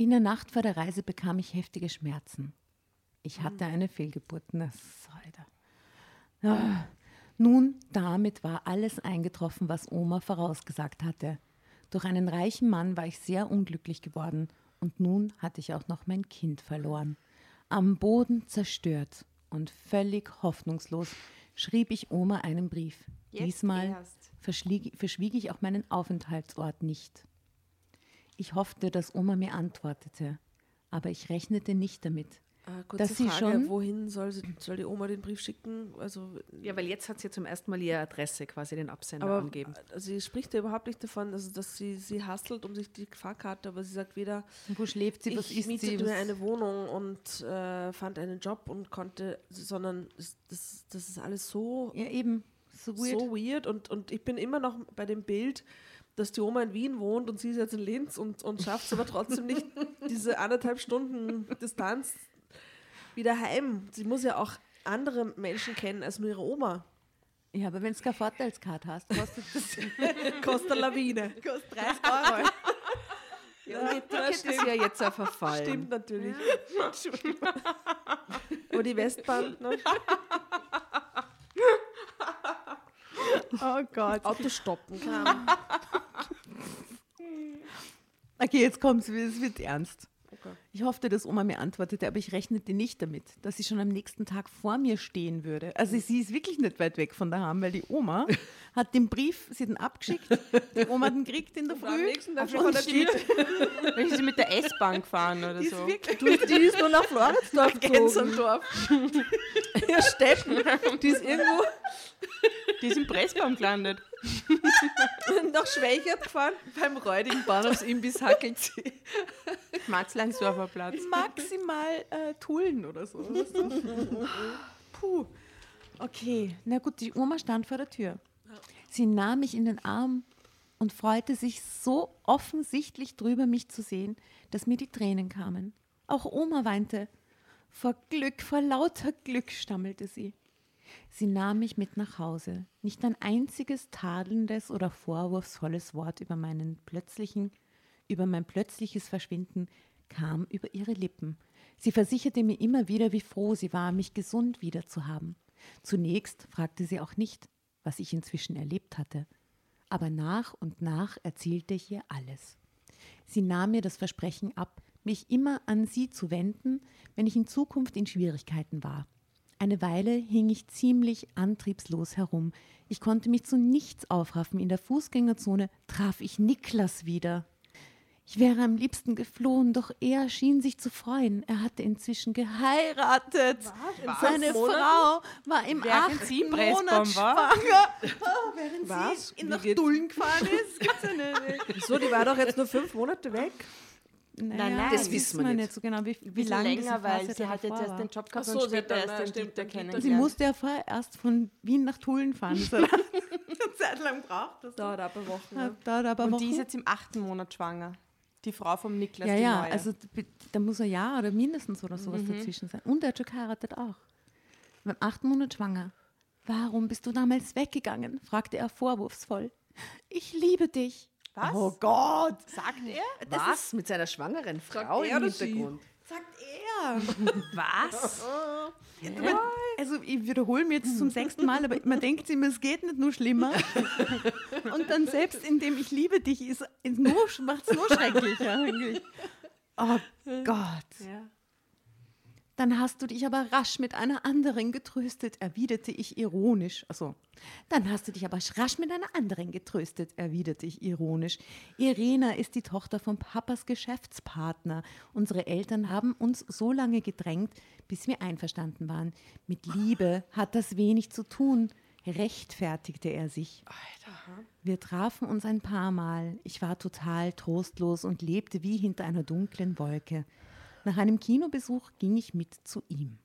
In der Nacht vor der Reise bekam ich heftige Schmerzen. Ich hatte eine Fehlgeburt. Na. Ah. Nun, damit war alles eingetroffen, was Oma vorausgesagt hatte. Durch einen reichen Mann war ich sehr unglücklich geworden und nun hatte ich auch noch mein Kind verloren. Am Boden zerstört und völlig hoffnungslos schrieb ich Oma einen Brief. Jetzt Diesmal verschwieg ich auch meinen Aufenthaltsort nicht. Ich hoffte, dass Oma mir antwortete, aber ich rechnete nicht damit. Äh, kurze Dass sie Frage, schon- wohin soll, sie, soll die Oma den Brief schicken? Also, Ja, weil jetzt hat sie zum ersten Mal ihre Adresse, quasi den Absender aber angeben. sie spricht ja überhaupt nicht davon, also, dass sie, sie hustelt um sich die Fahrkarte, aber sie sagt weder, Wo schläft sie? Was ich sie? mietete Was mir eine Wohnung und äh, fand einen Job und konnte, sondern das, das, das ist alles so ja, eben. So weird. so weird und, und ich bin immer noch bei dem Bild, dass die Oma in Wien wohnt und sie ist jetzt in Linz und, und schafft es aber trotzdem nicht, diese anderthalb Stunden Distanz wieder heim. Sie muss ja auch andere Menschen kennen als nur ihre Oma. Ja, aber wenn du keine Vorteilskarte hast, kostet das Kostet eine Lawine. kostet 30 Euro. Ja, ihr Ticket ist ja jetzt ja verfallen. Stimmt natürlich. Aber die Westbahn, ne? Oh Gott. Auto stoppen kann. Okay, jetzt kommt's, es wird ernst. Okay. Ich hoffte, dass Oma mir antwortete, aber ich rechnete nicht damit, dass sie schon am nächsten Tag vor mir stehen würde. Also sie ist wirklich nicht weit weg von daheim, weil die Oma hat den Brief, sie hat ihn abgeschickt, die Oma hat ihn gekriegt in der Und am Früh. nächsten Tag schon der steht- Tür. Wenn sie mit der S-Bahn gefahren oder Die ist so. wirklich Du, die ist nur nach Floridsdorf gezogen. Gensendorf. Ja, Steffen. Die ist irgendwo Die ist im Pressbaum gelandet. nach Schwächert gefahren. Beim räudigen Bahnhofsimbiss hackelt sie. Matzleinsdorfer Platz. maximal äh, Tullen oder so. Puh. Okay, na gut, die Oma stand vor der Tür. Sie nahm mich in den Arm und freute sich so offensichtlich drüber, mich zu sehen, dass mir die Tränen kamen. Auch Oma weinte. Vor Glück, vor lauter Glück, stammelte sie. Sie nahm mich mit nach Hause. Nicht ein einziges tadelndes oder vorwurfsvolles Wort über meinen plötzlichen, über mein plötzliches Verschwinden kam über ihre Lippen. Sie versicherte mir immer wieder, wie froh sie war, mich gesund wiederzuhaben. Zunächst fragte sie auch nicht, was ich inzwischen erlebt hatte. Aber nach und nach erzählte ich ihr alles. Sie nahm mir das Versprechen ab, mich immer an sie zu wenden, wenn ich in Zukunft in Schwierigkeiten war. Eine Weile hing ich ziemlich antriebslos herum. Ich konnte mich zu nichts aufraffen. In der Fußgängerzone traf ich Niklas wieder. Ich wäre am liebsten geflohen, doch er schien sich zu freuen. Er hatte inzwischen geheiratet. Was? Seine Monaten? Frau war im Während sie achten Monat schwanger. Oh, während Was? sie in nach? Dullen gefahren ist. Gibt's ja nicht. Wieso, die war doch jetzt nur fünf Monate weg. Naja, nein, das wissen wir nicht. so genau, wie, wie lange länger, weil sie hat jetzt erst den Job gehabt und so, sie hat später erst den stimmt, Dieter Dieter Sie kennengelernt. musste ja vorher erst von Wien nach Tulln fahren. Das hat eine Zeit lang gebraucht. Das Dauert paar Wochen. Hat dauert aber Und Wochen. die ist jetzt im achten Monat schwanger. Die Frau vom Niklas, ja, die ja, neue. also da muss ein Jahr oder mindestens oder Mhm. sowas dazwischen sein. Und er hat schon geheiratet auch. Beim achten Monat schwanger. Warum bist du damals weggegangen? fragte er vorwurfsvoll. Ich liebe dich. Was? Oh Gott, Sagt er? Was? Mit seiner schwangeren Frau im? Hintergrund. sagt er. Was? Man, also ich wiederhole mir jetzt zum sechsten Mal, aber man denkt sich immer, es geht nicht nur schlimmer. Und dann selbst indem ich liebe dich, ist ist nur, macht es nur schrecklicher eigentlich. Oh Gott. Ja. Dann hast du dich aber rasch mit einer anderen getröstet, erwiderte ich ironisch. Also, dann hast du dich aber rasch mit einer anderen getröstet, erwiderte ich ironisch. Irena ist die Tochter von Papas Geschäftspartner. Unsere Eltern haben uns so lange gedrängt, bis wir einverstanden waren. Mit Liebe hat das wenig zu tun, rechtfertigte er sich. Wir trafen uns ein paar Mal. Ich war total trostlos und lebte wie hinter einer dunklen Wolke. Nach einem Kinobesuch ging ich mit zu ihm.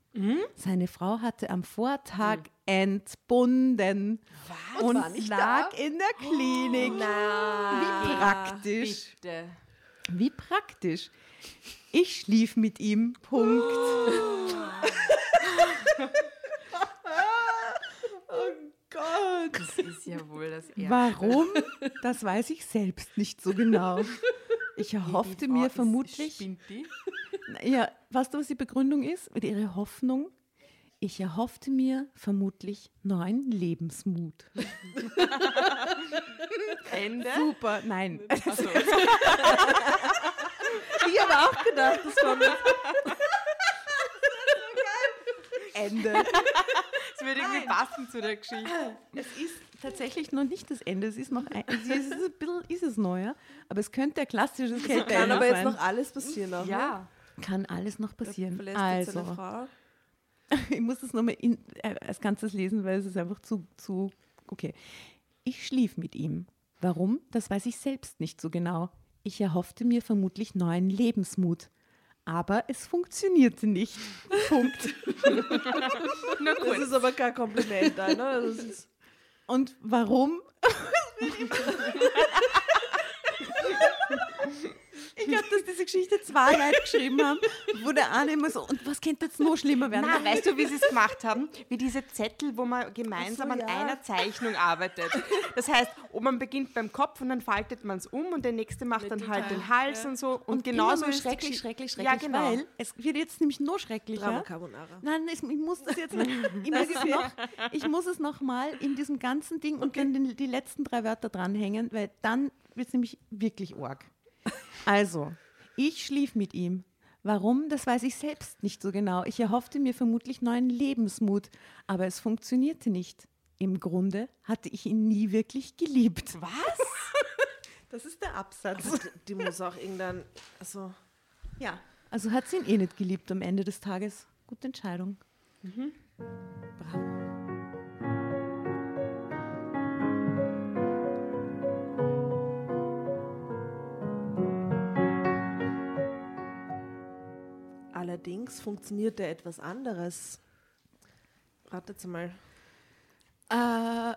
Seine Frau hatte am Vortag entbunden und War nicht lag in der Klinik. Wie praktisch. Bitte. Wie praktisch. Ich schlief mit ihm. Punkt. Gott. Das ist ja wohl das Erste. Warum? Das weiß ich selbst nicht so genau. Ich erhoffte mir vermutlich, ja, weißt du, was die Begründung ist? Oder ihre Hoffnung? Ich erhoffte mir vermutlich neuen Lebensmut. Ende? Super, nein. Achso. Ich habe auch gedacht, das kommt. Ende. Das würde irgendwie passen zu der Geschichte. Es ist tatsächlich noch nicht das Ende. Es ist noch ein, es ist ein bisschen ist es neuer, aber es könnte ein klassisches Kann Kälteende aber jetzt sein. noch alles passieren. Auch, ne? Ja. Kann alles noch passieren. Verlässt jetzt seine Also, Frau. ich muss das nochmal äh, als Ganzes lesen, weil es ist einfach zu, zu. Okay. Ich schlief mit ihm. Warum? Das weiß ich selbst nicht so genau. Ich erhoffte mir vermutlich neuen Lebensmut. Aber es funktionierte nicht. Punkt. Das ist aber kein Kompliment, da, ne? Und warum? ich glaube, dass diese Geschichte zwei Leute geschrieben haben, wo der eine immer so, und was könnte jetzt noch schlimmer werden? Na, weißt du, wie sie es gemacht haben? Wie diese Zettel, wo man gemeinsam so, an ja. einer Zeichnung arbeitet. Das heißt, oh, man beginnt beim Kopf und dann faltet man es um und der nächste macht dann halt den Hals und so. Und, und genauso ist schrecklich, schrecklich, schrecklich, Ja, genau. weil es wird jetzt nämlich noch Drama schrecklicher. Carbonara. Nein, ich, ich muss das jetzt noch, ich muss es noch, ich muss es noch mal in diesem ganzen Ding und dann die letzten drei Wörter dranhängen, weil dann wird es nämlich wirklich arg. Also, ich schlief mit ihm. Warum, das weiß ich selbst nicht so genau. Ich erhoffte mir vermutlich neuen Lebensmut, aber es funktionierte nicht. Im Grunde hatte ich ihn nie wirklich geliebt. Was? Das ist der Absatz. Aber die, die muss auch irgendwann. Also, Ja, also hat sie ihn eh nicht geliebt am Ende des Tages. Gute Entscheidung. Bravo. Allerdings funktionierte etwas anderes. Ratet mal. Äh,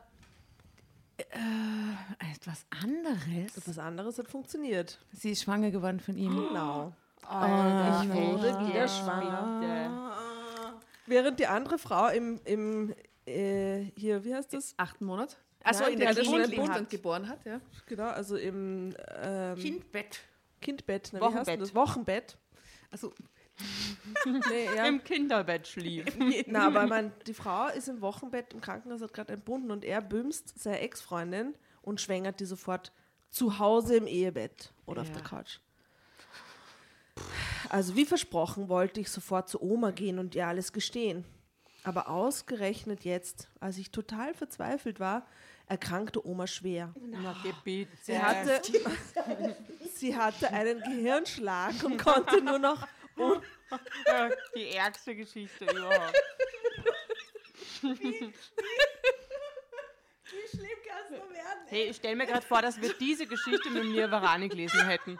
äh, etwas anderes. Etwas anderes hat funktioniert. Sie ist schwanger geworden von ihm. Genau. Alter, ich wurde wieder schwanger. Während die andere Frau im, im äh, hier, wie heißt das? Achten Monat? Also in der hat Klinik hat. geboren hat, ja. Genau, also im ähm, Kindbett. Kindbett, ne, wie heißt denn Wochenbett. das? Wochenbett. Also, Nee, ja. Im Kinderbett schlief. Na, aber mein, die Frau ist im Wochenbett im Krankenhaus, hat gerade entbunden und er bümst seine Ex-Freundin und schwängert die sofort zu Hause im Ehebett oder auf Ja. der Couch. Also wie versprochen wollte ich sofort zu Oma gehen und ihr alles gestehen. Aber ausgerechnet jetzt, als ich total verzweifelt war, erkrankte Oma schwer. Na. Sie hatte, sie hatte einen Gehirnschlag und konnte nur noch Die ärgste Geschichte überhaupt. Wie schlimm kann es nur werden? Hey, ich stell mir gerade vor, dass wir diese Geschichte mit mir Varani gelesen hätten.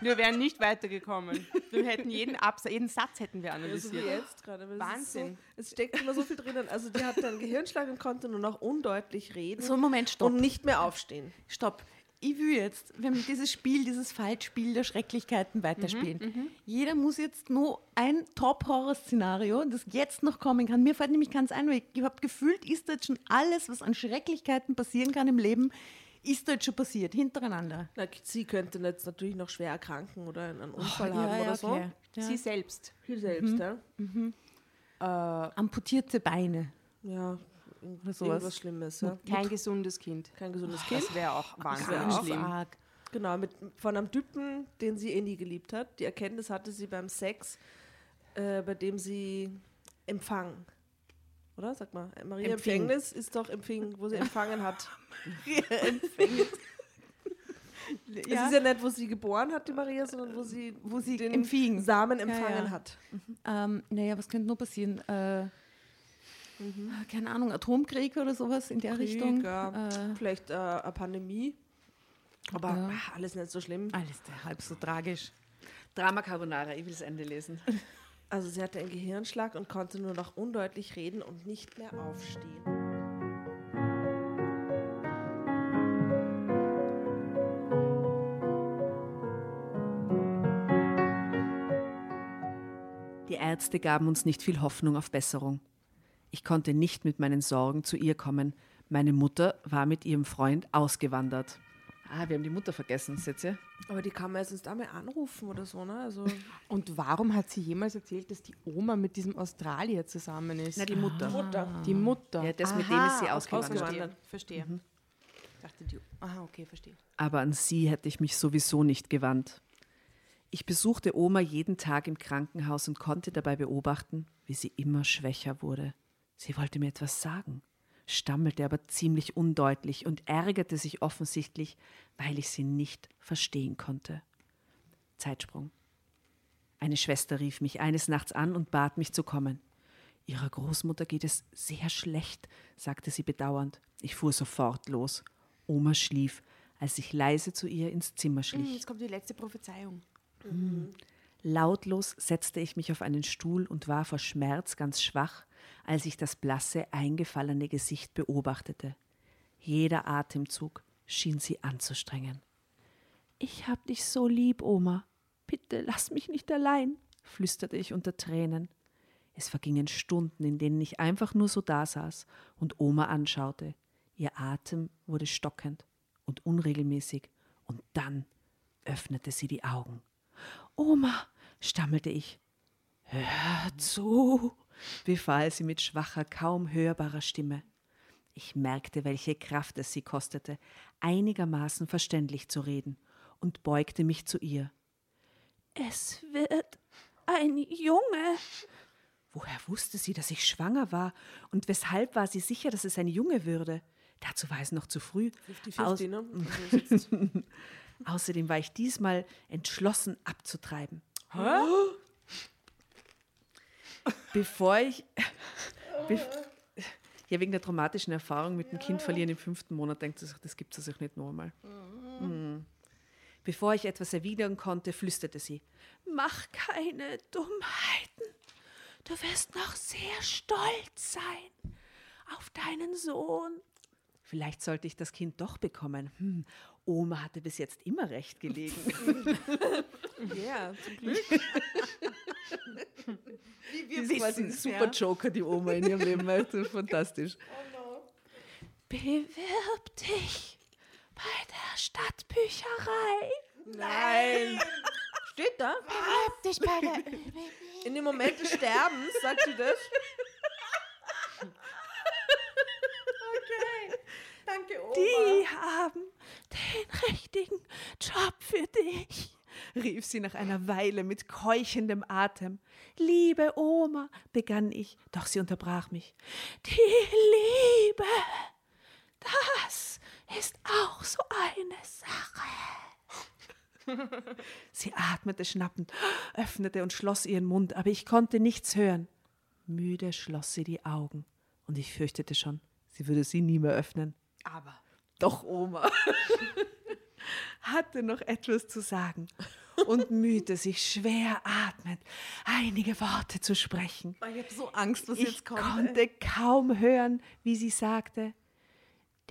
Wir wären nicht weitergekommen. Wir hätten jeden Absatz, jeden Satz hätten wir wie analysiert. jetzt gerade. Wahnsinn. So, es steckt immer so viel drinnen. Also die hatte einen Gehirnschlag und konnte nur noch undeutlich reden so, Moment, stopp. und nicht mehr aufstehen. Stopp. Ich will jetzt, wenn wir dieses Spiel, dieses Falschspiel der Schrecklichkeiten weiterspielen. Jeder muss jetzt nur ein Top-Horror-Szenario, das jetzt noch kommen kann. Mir fällt nämlich ganz ein, weil ich habe gefühlt, ist jetzt schon alles, was an Schrecklichkeiten passieren kann im Leben, ist jetzt schon passiert, hintereinander. Na, sie könnte jetzt natürlich noch schwer erkranken oder einen Unfall Ja, haben ja, oder so. okay. Ja. Sie selbst. Sie selbst, ja. Amputierte Beine. Ja, Oder sowas. irgendwas Schlimmes. Ja. Kein gesundes Kind. Kein gesundes Kind. Das wäre auch wär wahnsinnig auch schlimm. Arg. Genau, mit, von einem Typen, den sie eh nie geliebt hat. Die Erkenntnis hatte sie beim Sex, äh, bei dem sie empfang. Oder? Sag mal, Maria Empfing. Empfängnis ist doch empfing, wo sie empfangen hat. Es ist ja nicht, wo sie geboren hat, die Maria, sondern wo sie, Wo sie den empfing. Samen Ja, empfangen ja. hat. Ähm, naja, was könnte nur passieren? Äh, Keine Ahnung, Atomkrieg oder sowas in der Richtung. Krieg, ja, Äh, vielleicht äh, eine Pandemie. Aber Ja. ach, alles nicht so schlimm. alles halb so tragisch. Drama Carbonara, ich will das Ende lesen. Also sie hatte einen Gehirnschlag und konnte nur noch undeutlich reden und nicht mehr aufstehen. Die Ärzte gaben uns nicht viel Hoffnung auf Besserung. Ich konnte nicht mit meinen Sorgen zu ihr kommen. Meine Mutter war mit ihrem Freund ausgewandert. Ah, wir haben die Mutter vergessen, seht ihr? Aber die kann man jetzt einmal anrufen oder so, ne? Also Und warum hat sie jemals erzählt, dass die Oma mit diesem Australier zusammen ist? Na, die Mutter. Mutter. die Mutter. Ja, das, mit dem ist sie okay, ausgewandert. Verstehe. verstehe. Ich dachte, die. Aha, okay, verstehe. Aber an sie hätte ich mich sowieso nicht gewandt. Ich besuchte Oma jeden Tag im Krankenhaus und konnte dabei beobachten, wie sie immer schwächer wurde. Sie wollte mir etwas sagen, stammelte aber ziemlich undeutlich und ärgerte sich offensichtlich, weil ich sie nicht verstehen konnte. Zeitsprung. Eine Schwester rief mich eines Nachts an und bat mich zu kommen. Ihrer Großmutter geht es sehr schlecht, sagte sie bedauernd. Ich fuhr sofort los. Oma schlief, als ich leise zu ihr ins Zimmer schlich. Jetzt kommt die letzte Prophezeiung. Lautlos setzte ich mich auf einen Stuhl und war vor Schmerz ganz schwach, als ich das blasse, eingefallene Gesicht beobachtete. Jeder Atemzug schien sie anzustrengen. Ich hab dich so lieb, Oma. Bitte lass mich nicht allein, flüsterte ich unter Tränen. Es vergingen Stunden, in denen ich einfach nur so dasaß und Oma anschaute. Ihr Atem wurde stockend und unregelmäßig, und dann öffnete sie die Augen. Oma, stammelte ich. Hör zu, befahl sie mit schwacher, kaum hörbarer Stimme. Ich merkte, welche Kraft es sie kostete, einigermaßen verständlich zu reden, und beugte mich zu ihr. Es wird ein Junge. Woher wusste sie, dass ich schwanger war? Und weshalb war sie sicher, dass es ein Junge würde? Dazu war es noch zu früh. 50-50, ne? Also jetzt- Außerdem war ich diesmal entschlossen abzutreiben. Bevor ich. Bef ja, wegen der traumatischen Erfahrung mit dem Kind verlieren im fünften Monat denkt sie sich, das gibt es sich nicht nochmal. Mhm. Bevor ich etwas erwidern konnte, flüsterte sie: Mach keine Dummheiten. Du wirst noch sehr stolz sein auf deinen Sohn. Vielleicht sollte ich das Kind doch bekommen. Hm, Oma hatte bis jetzt immer recht gelegen. Ja, zum Glück. Ist quasi ein super Joker, die Oma in ihrem Leben. Das ist fantastisch. Bewirb dich bei der Stadtbücherei. Nein! Steht Mutter? dich bei der In dem Moment des Sterbens sagt sie das. Okay. Danke, Oma. Die haben den richtigen Job für dich, rief sie nach einer Weile mit keuchendem Atem. Liebe Oma, begann ich, doch sie unterbrach mich. Die Liebe, das ist auch so eine Sache. Sie atmete schnappend, öffnete und schloss ihren Mund, aber ich konnte nichts hören. Müde schloss sie die Augen, und ich fürchtete schon, sie würde sie nie mehr öffnen. Aber. Doch Oma hatte noch etwas zu sagen und mühte sich schwer atmend, einige Worte zu sprechen. Ich habe so Angst, was Ich jetzt kommt. konnte kaum hören, wie sie sagte,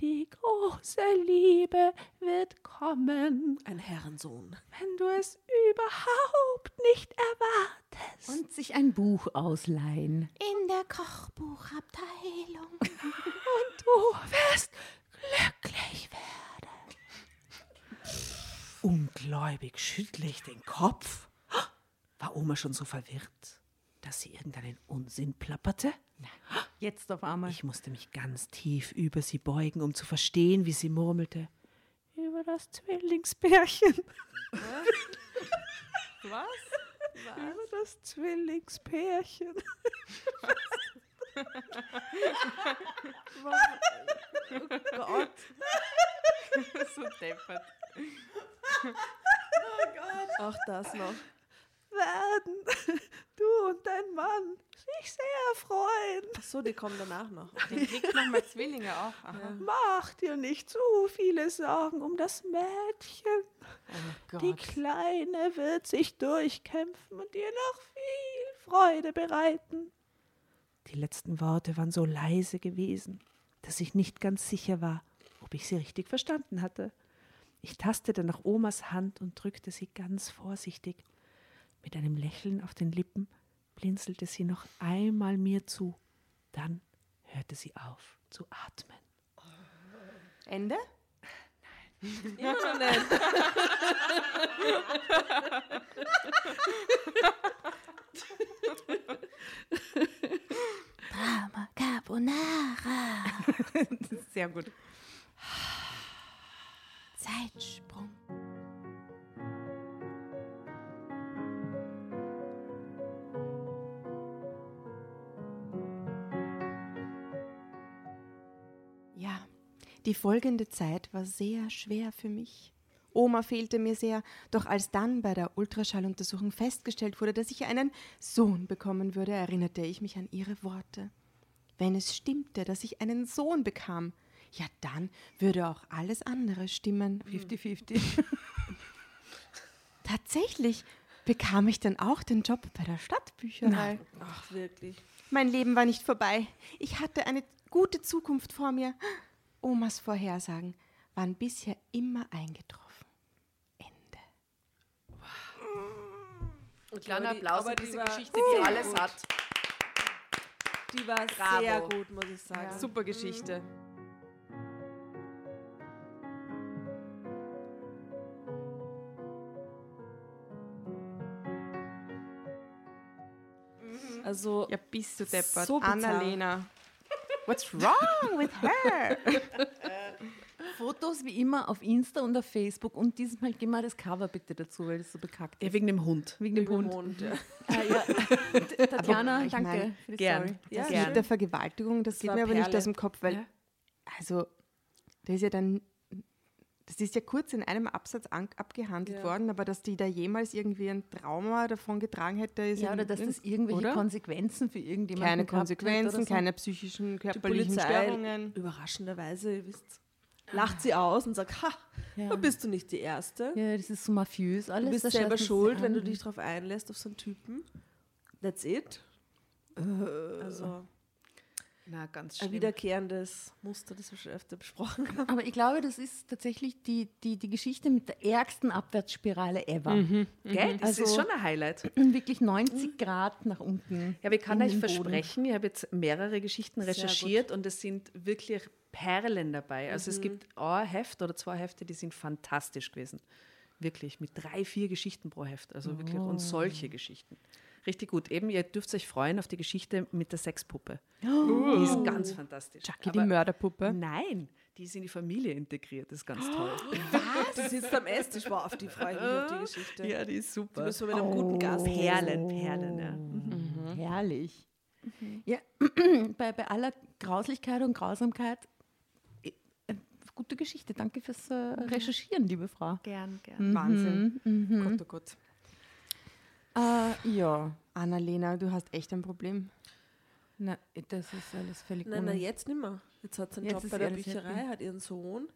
die große Liebe wird kommen, Ein Herrensohn. wenn du es überhaupt nicht erwartest. Und sich ein Buch ausleihen. In der Kochbuchabteilung. und du wirst glücklich werden. Ungläubig schüttle ich den Kopf. War Oma schon so verwirrt, dass sie irgendeinen Unsinn plapperte? Jetzt auf einmal. Ich musste mich ganz tief über sie beugen, um zu verstehen, wie sie murmelte. Über das Zwillingspärchen. Was? Über das Zwillingspärchen. Gott. so deppert. Auch das noch. Werden du und dein Mann sich sehr freuen. Ach so, die kommen danach noch. Den kriegt nochmal Zwillinge auch. Aha. Mach dir nicht zu viele Sorgen um das Mädchen. Oh Die Kleine wird sich durchkämpfen und dir noch viel Freude bereiten. Die letzten Worte waren so leise gewesen, dass ich nicht ganz sicher war, ob ich sie richtig verstanden hatte. Ich tastete nach Omas Hand und drückte sie ganz vorsichtig. Mit einem Lächeln auf den Lippen blinzelte sie noch einmal mir zu. Dann hörte sie auf zu atmen. Ende? Immer noch nicht. Drama Carbonara. Sehr gut. Zeitsprung. Ja, die folgende Zeit war sehr schwer für mich. Oma fehlte mir sehr, doch als dann bei der Ultraschalluntersuchung festgestellt wurde, dass ich einen Sohn bekommen würde, erinnerte ich mich an ihre Worte. Wenn es stimmte, dass ich einen Sohn bekam, ja dann würde auch alles andere stimmen. 50-50. Tatsächlich bekam ich dann auch den Job bei der Stadtbücherei. Ach, wirklich. Mein Leben war nicht vorbei. Ich hatte eine gute Zukunft vor mir. Omas Vorhersagen waren bisher immer eingetroffen. Ende. Kleiner Aber die- Applaus für die diese Geschichte, die alles gut. hat. Die war Bravo. sehr gut, muss ich sagen. Super Geschichte. Also, Ja, bist du deppert. So. Annalena. What's wrong with her? Fotos wie immer auf Insta und auf Facebook und dieses Mal gib mal das Cover bitte dazu, weil das so bekackt Ja, ist. wegen dem Hund. Wegen dem Hund. Hund. ja. Ah, ja. Tatjana, danke mein, für die gern. Story. Ja, Das schön. mit der Vergewaltigung, das, geht war mir aber nicht Perle. aus dem Kopf, weil, Ja. also, das ist ja dann, das ist ja kurz in einem Absatz an, abgehandelt Ja. worden, aber dass die da jemals irgendwie ein Trauma davon getragen hätte, ist Ja, oder dass das irgendwelche oder? Konsequenzen für irgendjemanden keine Konsequenzen, so. keine psychischen, körperlichen Störungen. überraschenderweise, ihr wisst, lacht sie aus und sagt, ha, Ja. da bist du nicht die Erste. Ja, das ist so mafiös alles. Du bist selber schuld, wenn du dich darauf einlässt, auf so einen Typen. That's it. Also Na, ganz ein wiederkehrendes Muster, das wir schon öfter besprochen haben. Aber ich glaube, das ist tatsächlich die, die, die Geschichte mit der ärgsten Abwärtsspirale ever. Gell? Das Also- ist schon ein Highlight. Wirklich 90 Grad nach unten. Ja, aber ich kann euch versprechen, ich habe jetzt mehrere Geschichten recherchiert und es sind wirklich Perlen dabei. Also es gibt ein Heft oder zwei Hefte, die sind fantastisch gewesen. Wirklich, mit drei, vier Geschichten pro Heft. Also wirklich, und solche Geschichten. Richtig gut. Eben, ihr dürft euch freuen auf die Geschichte mit der Sexpuppe. Die ist ganz fantastisch. Chucky, die Aber- Mörderpuppe. Nein, die ist in die Familie integriert. Das ist ganz toll. Du sitzt am Esstisch, wow, auf die freue ich mich auf die Geschichte. Ja, die ist Du super. bist so mit einem guten Gast. Perlen, Perlen. Ja. Mhm. Herrlich. Ja, bei, bei aller Grauslichkeit und Grausamkeit, äh, gute Geschichte. Danke fürs äh, Recherchieren, liebe Frau. Gern, gern. Wahnsinn. Gott, oh Gott. Äh, ja, Annalena, du hast echt ein Problem. na, das ist alles völlig Nein, nein, jetzt nimmer. Jetzt hat sie einen Jetzt Job bei der Bücherei, happy. hat ihren Sohn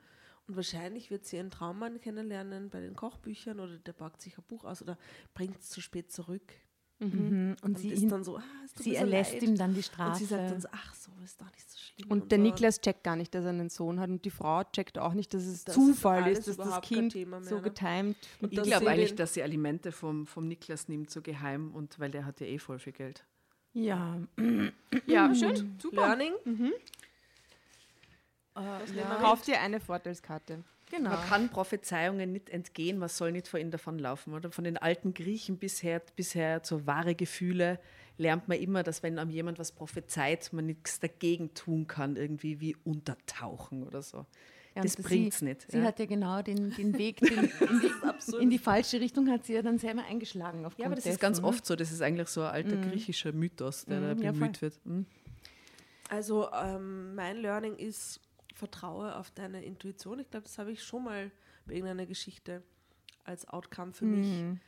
und wahrscheinlich wird sie ihren Traummann kennenlernen bei den Kochbüchern oder der packt sich ein Buch aus oder bringt es zu spät zurück. Mhm. Und, Und sie, ist dann so, ah, sie so erlässt leid. ihm dann die Und Strafe. sie sagt dann so, ach so, ist doch nicht so schlimm. Und der so. Niklas checkt gar nicht, dass er einen Sohn hat. Und die Frau checkt auch nicht, dass es Das Zufall ist dass das Kind mehr, so ne? getimt Und Ich dass glaube sie eigentlich, dass sie Alimente vom, vom Niklas nimmt, so geheim, und weil der hat ja eh voll viel Geld. ja, Ja, schön. Super. Learning. ja, Kauf dir eine Vorteilskarte. Genau. Man kann Prophezeiungen nicht entgehen, man soll nicht vor ihnen davonlaufen. Oder? Von den alten Griechen bisher, bisher zu wahre Gefühle lernt man immer, dass wenn einem jemand was prophezeit, man nichts dagegen tun kann, irgendwie wie untertauchen oder so. Ja, das und bringt's sie, nicht. Sie ja. hat ja genau den, den Weg den, in, die, in die falsche Richtung hat sie ja dann selber eingeschlagen. ja, aber das ist ganz dessen, ne? oft so. Das ist eigentlich so ein alter griechischer Mythos, der da Mhm, ja, bemüht wird. Mhm. Also ähm, mein Learning ist, vertraue auf deine Intuition. Ich glaube, das habe ich schon mal bei irgendeiner Geschichte als Outcome für mich. Mhm.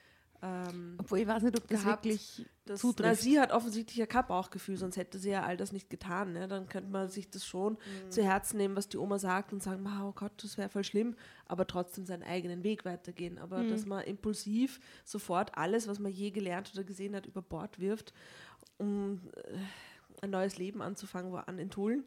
Ähm, Obwohl ich weiß nicht, ob das gehabt, wirklich das, zutrifft. na, sie hat offensichtlich ja kein Bauchgefühl, sonst hätte sie ja all das nicht getan. Ne? Dann könnte man sich das schon Mhm. zu Herzen nehmen, was die Oma sagt und sagen, "Ma, oh Gott, das wäre voll schlimm, aber trotzdem seinen eigenen Weg weitergehen. Aber Mhm. dass man impulsiv sofort alles, was man je gelernt oder gesehen hat, über Bord wirft, um äh, ein neues Leben anzufangen, wo an in Tulln,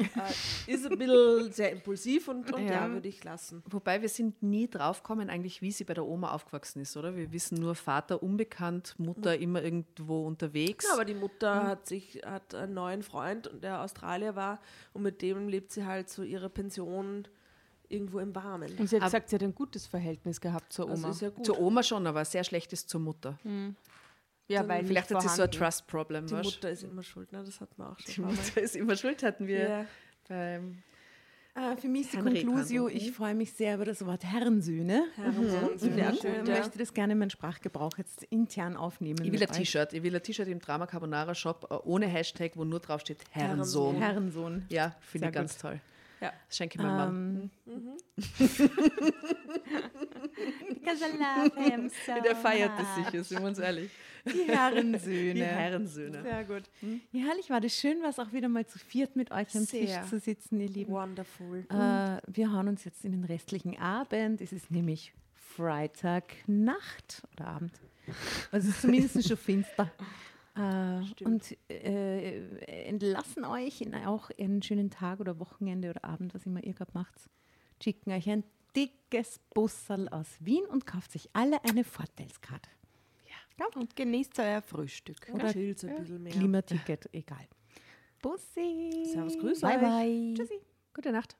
äh, ist ein bisschen sehr impulsiv und, und ja, Ja. würde ich lassen. Wobei wir sind nie draufgekommen, eigentlich, wie sie bei der Oma aufgewachsen ist, oder? Wir wissen nur Vater unbekannt, Mutter immer irgendwo unterwegs. Ja, aber die Mutter hat sich hat einen neuen Freund, und der Australier war, und mit dem lebt sie halt so ihre Pension irgendwo im Warmen. Und sie hat Ab- gesagt, sie hat ein gutes Verhältnis gehabt zur Das Oma. ist ja gut. Zur Oma schon, aber sehr schlechtes zur Mutter. Ja, weil Vielleicht nicht hat sie so ein. Trust-Problem. die weißt? Mutter ist immer schuld, ne? das hat man auch Die schon. Mal. Mutter ist immer schuld, hatten wir Ja. beim Äh, für mich ist die Conclusio, ich freue mich sehr über das Wort Herrensöhne. Ich möchte, gut, ja. möchte das gerne in meinen Sprachgebrauch jetzt intern aufnehmen. Ich will ein. T-Shirt. Ich will ein T-Shirt im Drama Carbonara Shop äh, ohne Hashtag, wo nur drauf steht Herrensohn. Herrensohn. Ja, finde ich ganz toll. Ja. Das schenke ich meinem Mann. Ähm, Because I love him so Der feiert das much. sicher, sind wir uns ehrlich. Die Herrensöhne. Die Herrensöhne. Sehr gut. Ja, herrlich war das schön, war es auch wieder mal zu viert mit euch am Sehr. Tisch zu sitzen, ihr Lieben. Wonderful. Äh, wir hauen uns jetzt in den restlichen Abend. Es ist nämlich Freitagnacht oder Abend. Also es ist zumindest schon finster. Äh, und äh, entlassen euch in auch einen schönen Tag oder Wochenende oder Abend, was immer ihr gerade macht. Schicken euch ein dickes Bussel aus Wien und kauft sich alle eine Vorteilskarte. Ja, und genießt euer Frühstück. Oder chillt ein bisschen mehr. Klimaticket, egal. Bussi. Servus, grüß bye euch. Bye. Tschüssi. Gute Nacht.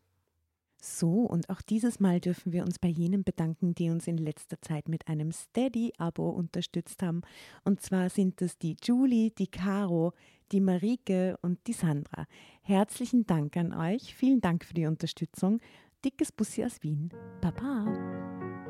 So, und auch dieses Mal dürfen wir uns bei jenen bedanken, die uns in letzter Zeit mit einem Steady-Abo unterstützt haben. Und zwar sind es die Julie, die Caro, die Marike und die Sandra. Herzlichen Dank an euch. Vielen Dank für die Unterstützung. Dickes Bussi aus Wien. Baba.